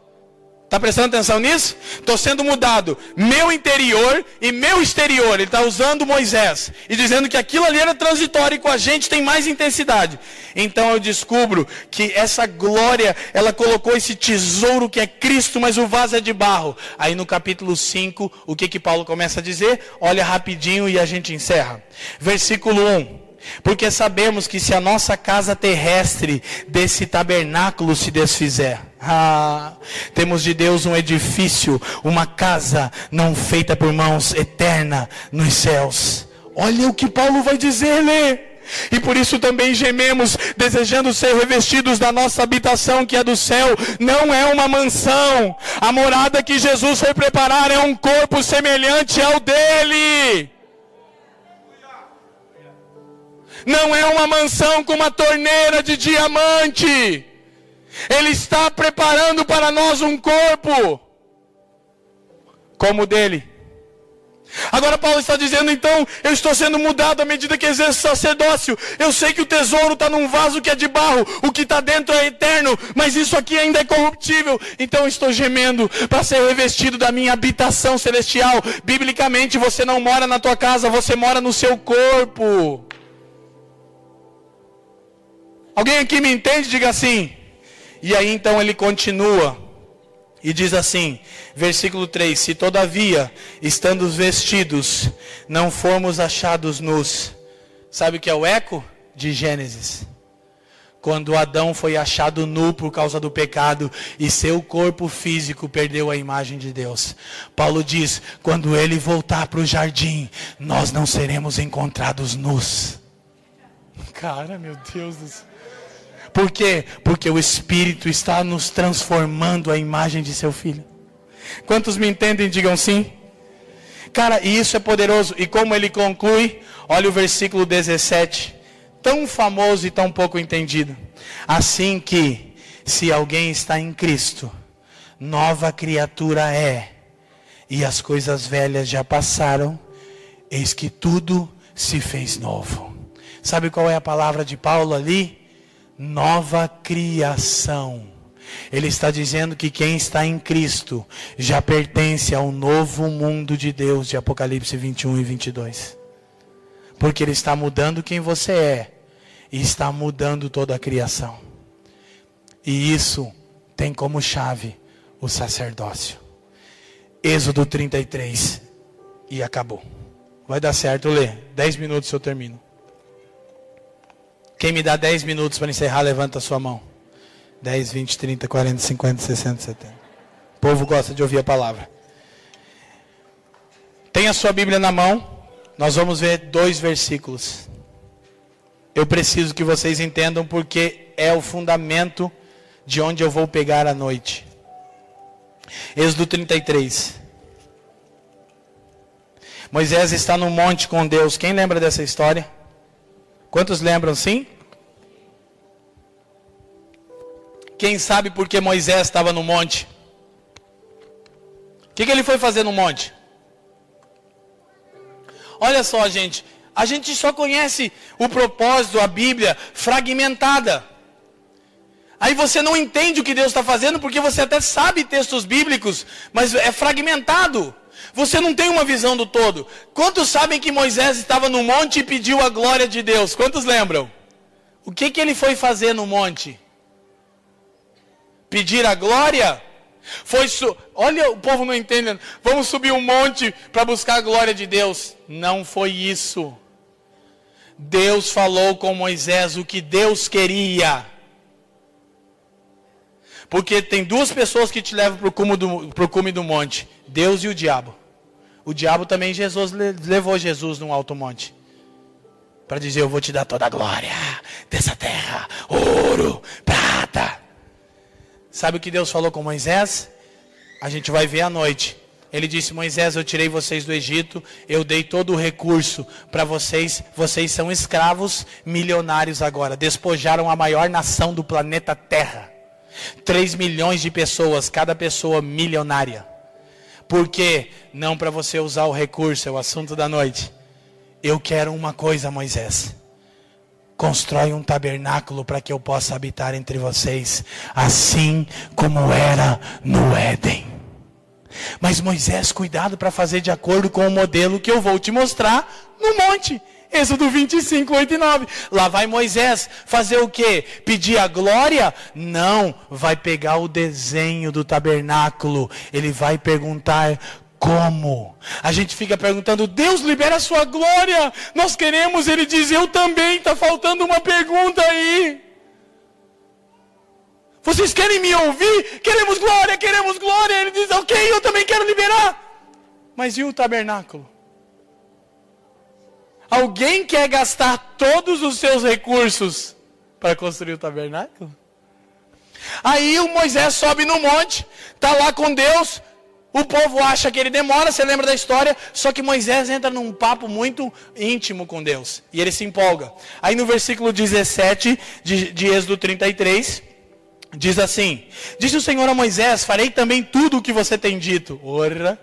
Está prestando atenção nisso? Estou sendo mudado. Meu interior e meu exterior. Ele está usando Moisés. E dizendo que aquilo ali era transitório e com a gente tem mais intensidade. Então eu descubro que essa glória, ela colocou esse tesouro que é Cristo, mas o vaso é de barro. Aí no capítulo 5, o que que Paulo começa a dizer? Olha rapidinho e a gente encerra. Versículo 1. Porque sabemos que se a nossa casa terrestre desse tabernáculo se desfizer, ah, temos de Deus um edifício, uma casa não feita por mãos, eterna nos céus. Olha o que Paulo vai dizer, lê. E por isso também gememos, desejando ser revestidos da nossa habitação que é do céu. Não é uma mansão. A morada que Jesus foi preparar é um corpo semelhante ao dele. Não é uma mansão com uma torneira de diamante. Ele está preparando para nós um corpo como o dele. Agora Paulo está dizendo, então, eu estou sendo mudado à medida que exerço sacerdócio. Eu sei que o tesouro está num vaso que é de barro, o que está dentro é eterno, mas isso aqui ainda é corruptível. Então estou gemendo para ser revestido da minha habitação celestial. Biblicamente, você não mora na tua casa, você mora no seu corpo. Alguém aqui me entende? Diga assim. E aí então ele continua e diz assim, versículo 3: Se todavia, estando vestidos, não formos achados nus. Sabe o que é o eco? De Gênesis. Quando Adão foi achado nu por causa do pecado e seu corpo físico perdeu a imagem de Deus. Paulo diz: quando ele voltar para o jardim, nós não seremos encontrados nus. Cara, meu Deus do céu. Por quê? Porque o Espírito está nos transformando a imagem de seu filho. Quantos me entendem, digam sim. Cara, e isso é poderoso. E como ele conclui, olha o versículo 17, tão famoso e tão pouco entendido. Assim que, se alguém está em Cristo, nova criatura é, e as coisas velhas já passaram, eis que tudo se fez novo. Sabe qual é a palavra de Paulo ali? Nova criação. Ele está dizendo que quem está em Cristo já pertence ao novo mundo de Deus, de Apocalipse 21 e 22. Porque Ele está mudando quem você é e está mudando toda a criação. E isso tem como chave o sacerdócio. Êxodo 33 e acabou. Vai dar certo, Lê. Dez minutos eu termino. Quem me dá dez minutos para encerrar, levanta a sua mão. 10, 20, 30, 40, 50, 60, 70. O povo gosta de ouvir a palavra. Tem a sua Bíblia na mão. Nós vamos ver dois versículos. Eu preciso que vocês entendam porque é o fundamento de onde eu vou pegar a noite. Êxodo 33. Moisés está no monte com Deus. Quem lembra dessa história? Quantos lembram sim? Quem sabe por que Moisés estava no monte? O que, que ele foi fazer no monte? Olha só, gente. A gente só conhece o propósito, a Bíblia, fragmentada. Aí você não entende o que Deus está fazendo, porque você até sabe textos bíblicos, mas é fragmentado. Você não tem uma visão do todo. Quantos sabem que Moisés estava no monte e pediu a glória de Deus? Quantos lembram? O que, que ele foi fazer no monte? pedir a glória? Foi su... Olha, o povo não entende. Vamos subir um monte para buscar a glória de Deus. Não foi isso. Deus falou com Moisés o que Deus queria. Porque tem duas pessoas que te levam para o cume, cume do monte: Deus e o diabo. O diabo também Jesus levou Jesus num alto monte. Para dizer: Eu vou te dar toda a glória dessa terra, ouro, prata. Sabe o que Deus falou com Moisés? A gente vai ver à noite. Ele disse: Moisés, eu tirei vocês do Egito, eu dei todo o recurso para vocês. Vocês são escravos milionários agora. Despojaram a maior nação do planeta Terra. 3 milhões de pessoas, cada pessoa milionária. Por quê? Não para você usar o recurso, é o assunto da noite. Eu quero uma coisa, Moisés constrói um tabernáculo para que eu possa habitar entre vocês, assim como era no Éden. Mas Moisés, cuidado para fazer de acordo com o modelo que eu vou te mostrar no monte. Êxodo 25, 8 e 9. Lá vai Moisés fazer o que? Pedir a glória? Não, vai pegar o desenho do tabernáculo. Ele vai perguntar como? A gente fica perguntando, Deus libera a sua glória. Nós queremos, ele diz, eu também. Está faltando uma pergunta aí. Vocês querem me ouvir? Queremos glória, queremos glória. Ele diz, ok, eu também quero liberar. Mas e o tabernáculo? Alguém quer gastar todos os seus recursos para construir o tabernáculo? Aí o Moisés sobe no monte, está lá com Deus, o povo acha que ele demora, você lembra da história? Só que Moisés entra num papo muito íntimo com Deus. E ele se empolga. Aí no versículo 17 de, de Êxodo 33, diz assim: Disse o Senhor a Moisés: Farei também tudo o que você tem dito. Ora,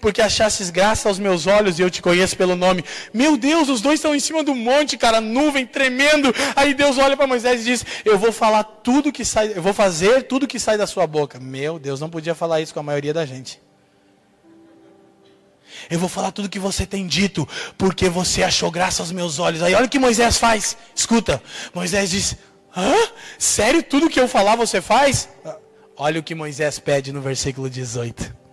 porque achastes graça aos meus olhos e eu te conheço pelo nome. Meu Deus, os dois estão em cima do monte, cara, nuvem tremendo. Aí Deus olha para Moisés e diz: Eu vou falar tudo que sai, eu vou fazer tudo que sai da sua boca. Meu Deus, não podia falar isso com a maioria da gente. Eu vou falar tudo que você tem dito, porque você achou graça aos meus olhos. Aí olha o que Moisés faz. Escuta, Moisés diz: Hã? Sério, tudo que eu falar você faz? Olha o que Moisés pede no versículo 18.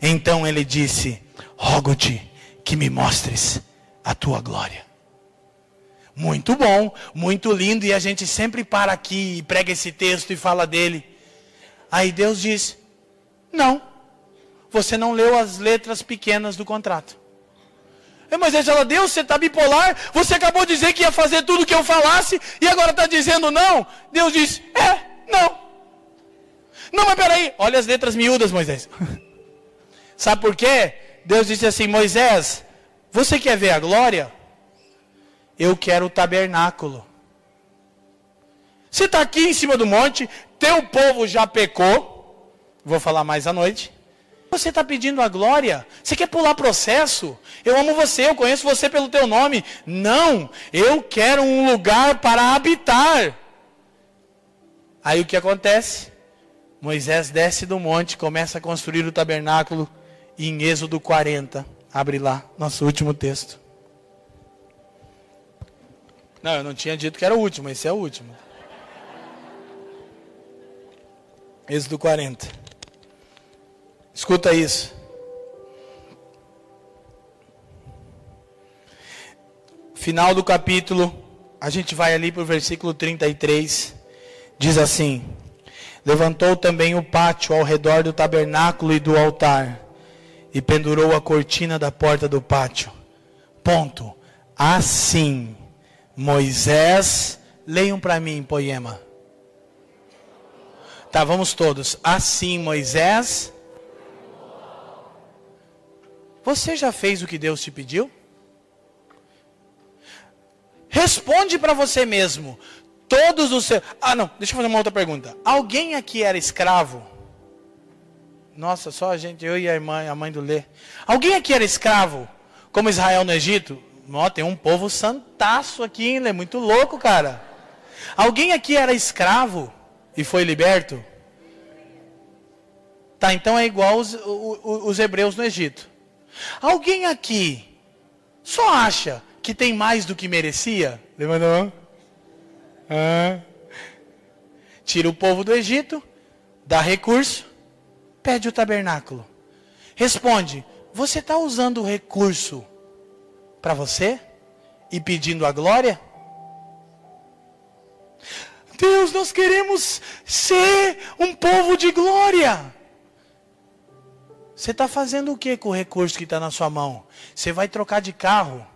Então ele disse: Rogo-te que me mostres a tua glória. Muito bom, muito lindo, e a gente sempre para aqui e prega esse texto e fala dele. Aí Deus diz: Não você não leu as letras pequenas do contrato. Moisés fala, Deus, você está bipolar, você acabou de dizer que ia fazer tudo o que eu falasse, e agora está dizendo não. Deus diz, é, não. Não, mas peraí, olha as letras miúdas, Moisés. Sabe por quê? Deus disse assim, Moisés, você quer ver a glória? Eu quero o tabernáculo. Você está aqui em cima do monte, teu povo já pecou, vou falar mais à noite. Você está pedindo a glória? Você quer pular processo? Eu amo você, eu conheço você pelo teu nome. Não, eu quero um lugar para habitar. Aí o que acontece? Moisés desce do monte, começa a construir o tabernáculo. E em Êxodo 40, abre lá, nosso último texto. Não, eu não tinha dito que era o último, esse é o último. Êxodo 40. Escuta isso. Final do capítulo, a gente vai ali para o versículo 33. Diz assim: Levantou também o pátio ao redor do tabernáculo e do altar, e pendurou a cortina da porta do pátio. Ponto. Assim, Moisés, leiam para mim, poema. Tá, vamos todos. Assim, Moisés você já fez o que Deus te pediu? Responde para você mesmo. Todos os seus. Ah, não, deixa eu fazer uma outra pergunta. Alguém aqui era escravo? Nossa, só a gente, eu e a irmã, a mãe do Lê. Alguém aqui era escravo? Como Israel no Egito? Ó, tem um povo santaço aqui, hein, Lê? Muito louco, cara. Alguém aqui era escravo e foi liberto? Tá, então é igual os, os, os hebreus no Egito. Alguém aqui só acha que tem mais do que merecia? Levanta a. Ah. Tira o povo do Egito, dá recurso, pede o tabernáculo. Responde: Você está usando o recurso para você e pedindo a glória? Deus, nós queremos ser um povo de glória. Você está fazendo o que com o recurso que está na sua mão? Você vai trocar de carro?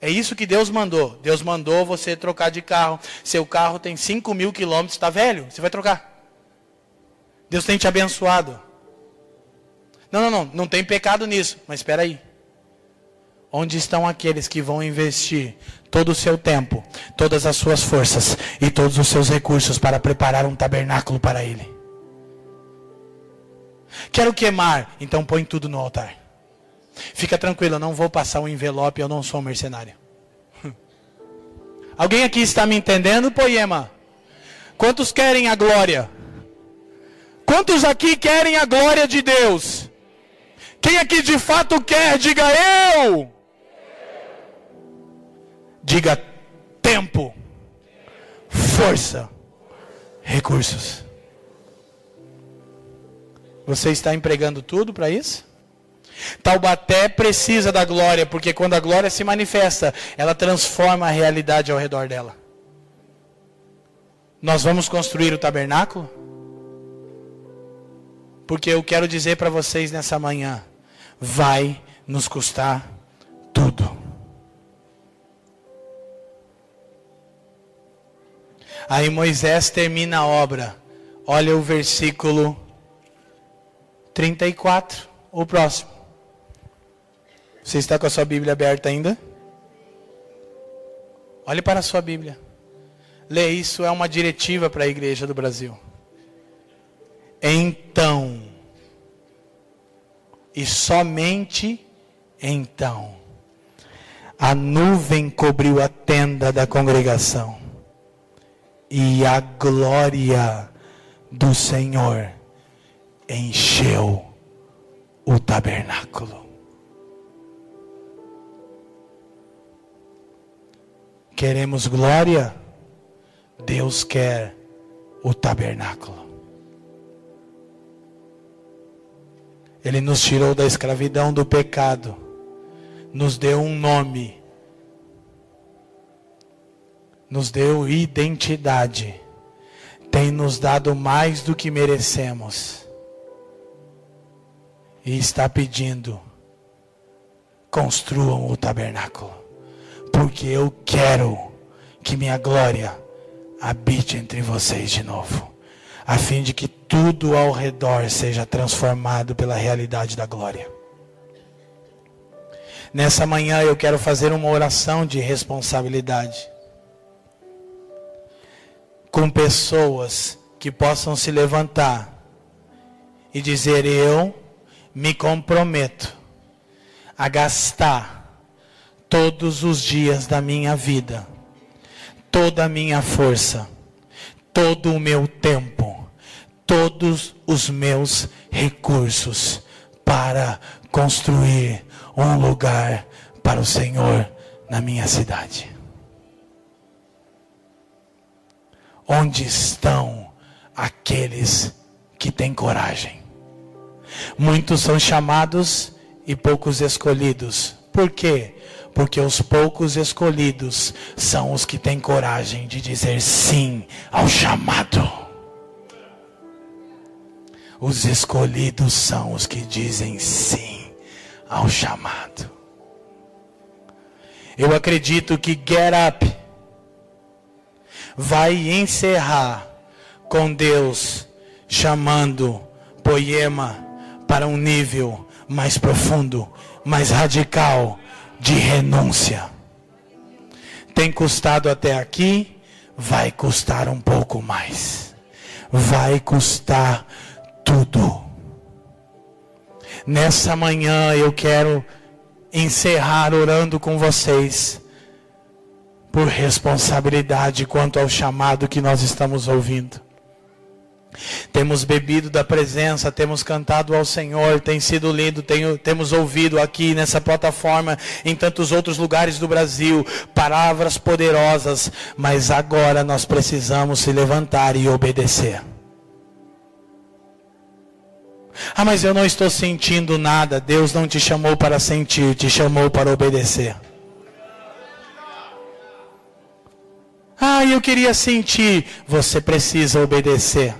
É isso que Deus mandou. Deus mandou você trocar de carro. Seu carro tem 5 mil quilômetros, está velho? Você vai trocar. Deus tem te abençoado. Não, não, não. Não tem pecado nisso. Mas espera aí. Onde estão aqueles que vão investir todo o seu tempo, todas as suas forças e todos os seus recursos para preparar um tabernáculo para Ele? Quero queimar, então põe tudo no altar. Fica tranquilo, eu não vou passar um envelope, eu não sou um mercenário. Alguém aqui está me entendendo, poema? Quantos querem a glória? Quantos aqui querem a glória de Deus? Quem aqui de fato quer, diga eu. Diga tempo, força, recursos. Você está empregando tudo para isso? Taubaté precisa da glória, porque quando a glória se manifesta, ela transforma a realidade ao redor dela. Nós vamos construir o tabernáculo? Porque eu quero dizer para vocês nessa manhã: vai nos custar tudo. Aí Moisés termina a obra. Olha o versículo 34, o próximo. Você está com a sua Bíblia aberta ainda? Olhe para a sua Bíblia. Lê isso, é uma diretiva para a igreja do Brasil. Então, e somente então, a nuvem cobriu a tenda da congregação, e a glória do Senhor encheu o tabernáculo. Queremos glória? Deus quer o tabernáculo. Ele nos tirou da escravidão do pecado, nos deu um nome, nos deu identidade, tem nos dado mais do que merecemos. E está pedindo construam o tabernáculo, porque eu quero que minha glória habite entre vocês de novo, a fim de que tudo ao redor seja transformado pela realidade da glória. Nessa manhã eu quero fazer uma oração de responsabilidade com pessoas que possam se levantar e dizer: Eu me comprometo a gastar todos os dias da minha vida, toda a minha força, todo o meu tempo, todos os meus recursos para construir um lugar para o Senhor na minha cidade. Onde estão aqueles que têm coragem? Muitos são chamados e poucos escolhidos. Por quê? Porque os poucos escolhidos são os que têm coragem de dizer sim ao chamado. Os escolhidos são os que dizem sim ao chamado. Eu acredito que Get Up vai encerrar com Deus chamando Poema para um nível mais profundo, mais radical de renúncia. Tem custado até aqui, vai custar um pouco mais. Vai custar tudo. Nessa manhã eu quero encerrar orando com vocês por responsabilidade quanto ao chamado que nós estamos ouvindo. Temos bebido da presença, temos cantado ao Senhor, tem sido lindo, temos ouvido aqui nessa plataforma, em tantos outros lugares do Brasil, palavras poderosas, mas agora nós precisamos se levantar e obedecer. Ah, mas eu não estou sentindo nada. Deus não te chamou para sentir, te chamou para obedecer. Ah, eu queria sentir. Você precisa obedecer.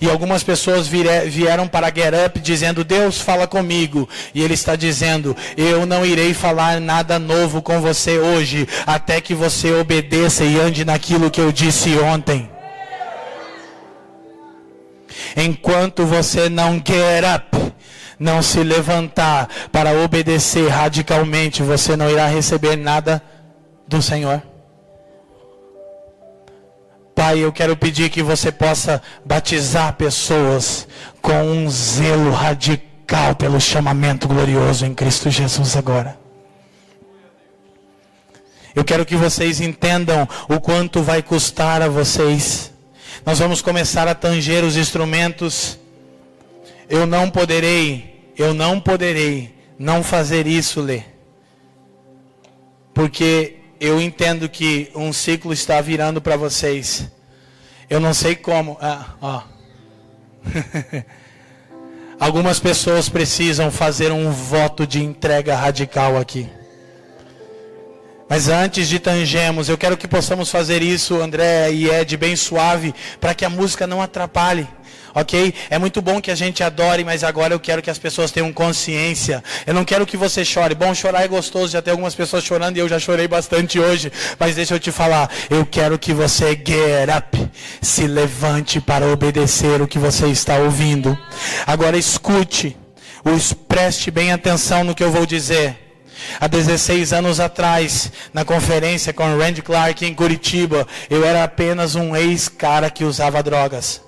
E algumas pessoas vieram para Get Up dizendo: Deus fala comigo. E Ele está dizendo: Eu não irei falar nada novo com você hoje, até que você obedeça e ande naquilo que eu disse ontem. Enquanto você não get up, não se levantar para obedecer radicalmente, você não irá receber nada do Senhor. Pai, eu quero pedir que você possa batizar pessoas com um zelo radical pelo chamamento glorioso em Cristo Jesus agora. Eu quero que vocês entendam o quanto vai custar a vocês. Nós vamos começar a tanger os instrumentos. Eu não poderei, eu não poderei não fazer isso, Lê. Porque eu entendo que um ciclo está virando para vocês. Eu não sei como. Ah, ó. Algumas pessoas precisam fazer um voto de entrega radical aqui. Mas antes de tangemos, eu quero que possamos fazer isso, André e Ed, bem suave, para que a música não atrapalhe ok? É muito bom que a gente adore, mas agora eu quero que as pessoas tenham consciência. Eu não quero que você chore. Bom, chorar é gostoso, já tem algumas pessoas chorando e eu já chorei bastante hoje. Mas deixa eu te falar, eu quero que você get up, se levante para obedecer o que você está ouvindo. Agora escute, preste bem atenção no que eu vou dizer. Há 16 anos atrás, na conferência com Randy Clark em Curitiba, eu era apenas um ex-cara que usava drogas.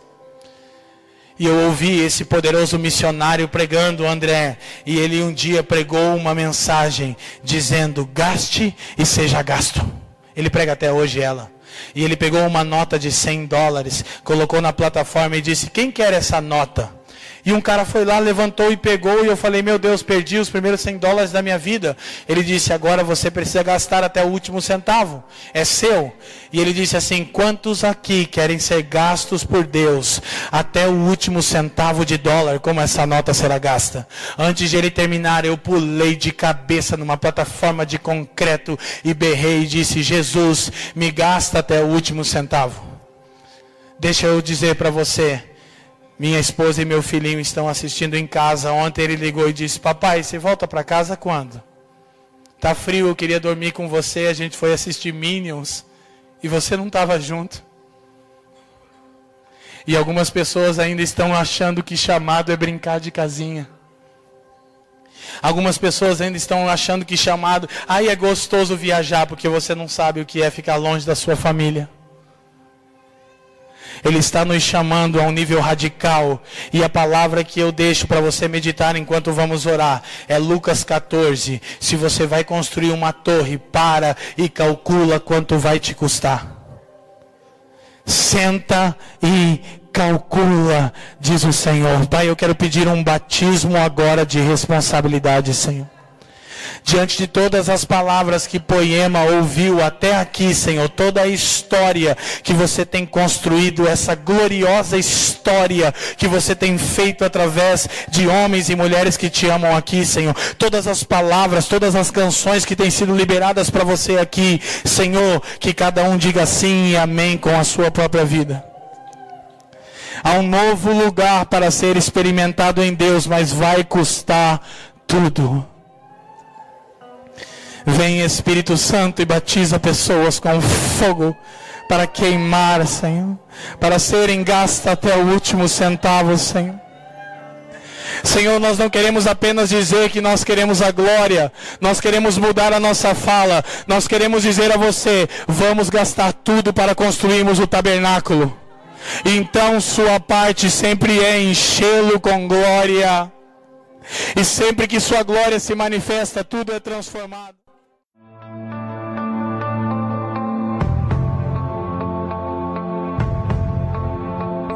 E eu ouvi esse poderoso missionário pregando, André. E ele um dia pregou uma mensagem dizendo: gaste e seja gasto. Ele prega até hoje ela. E ele pegou uma nota de 100 dólares, colocou na plataforma e disse: Quem quer essa nota? E um cara foi lá, levantou e pegou, e eu falei: Meu Deus, perdi os primeiros 100 dólares da minha vida. Ele disse: Agora você precisa gastar até o último centavo, é seu. E ele disse assim: Quantos aqui querem ser gastos por Deus até o último centavo de dólar, como essa nota será gasta? Antes de ele terminar, eu pulei de cabeça numa plataforma de concreto e berrei e disse: Jesus, me gasta até o último centavo. Deixa eu dizer para você minha esposa e meu filhinho estão assistindo em casa. Ontem ele ligou e disse: Papai, você volta para casa quando? Tá frio, eu queria dormir com você, a gente foi assistir Minions e você não estava junto. E algumas pessoas ainda estão achando que chamado é brincar de casinha. Algumas pessoas ainda estão achando que chamado, ai é gostoso viajar porque você não sabe o que é ficar longe da sua família. Ele está nos chamando a um nível radical. E a palavra que eu deixo para você meditar enquanto vamos orar é Lucas 14. Se você vai construir uma torre, para e calcula quanto vai te custar. Senta e calcula, diz o Senhor. Pai, eu quero pedir um batismo agora de responsabilidade, Senhor diante de todas as palavras que Poema ouviu até aqui, Senhor, toda a história que você tem construído, essa gloriosa história que você tem feito através de homens e mulheres que te amam aqui, Senhor. Todas as palavras, todas as canções que têm sido liberadas para você aqui, Senhor, que cada um diga sim e amém com a sua própria vida. Há um novo lugar para ser experimentado em Deus, mas vai custar tudo. Vem Espírito Santo e batiza pessoas com fogo para queimar, Senhor, para serem gastas até o último centavo, Senhor. Senhor, nós não queremos apenas dizer que nós queremos a glória, nós queremos mudar a nossa fala, nós queremos dizer a você: vamos gastar tudo para construirmos o tabernáculo. Então, sua parte sempre é enchê-lo com glória, e sempre que sua glória se manifesta, tudo é transformado.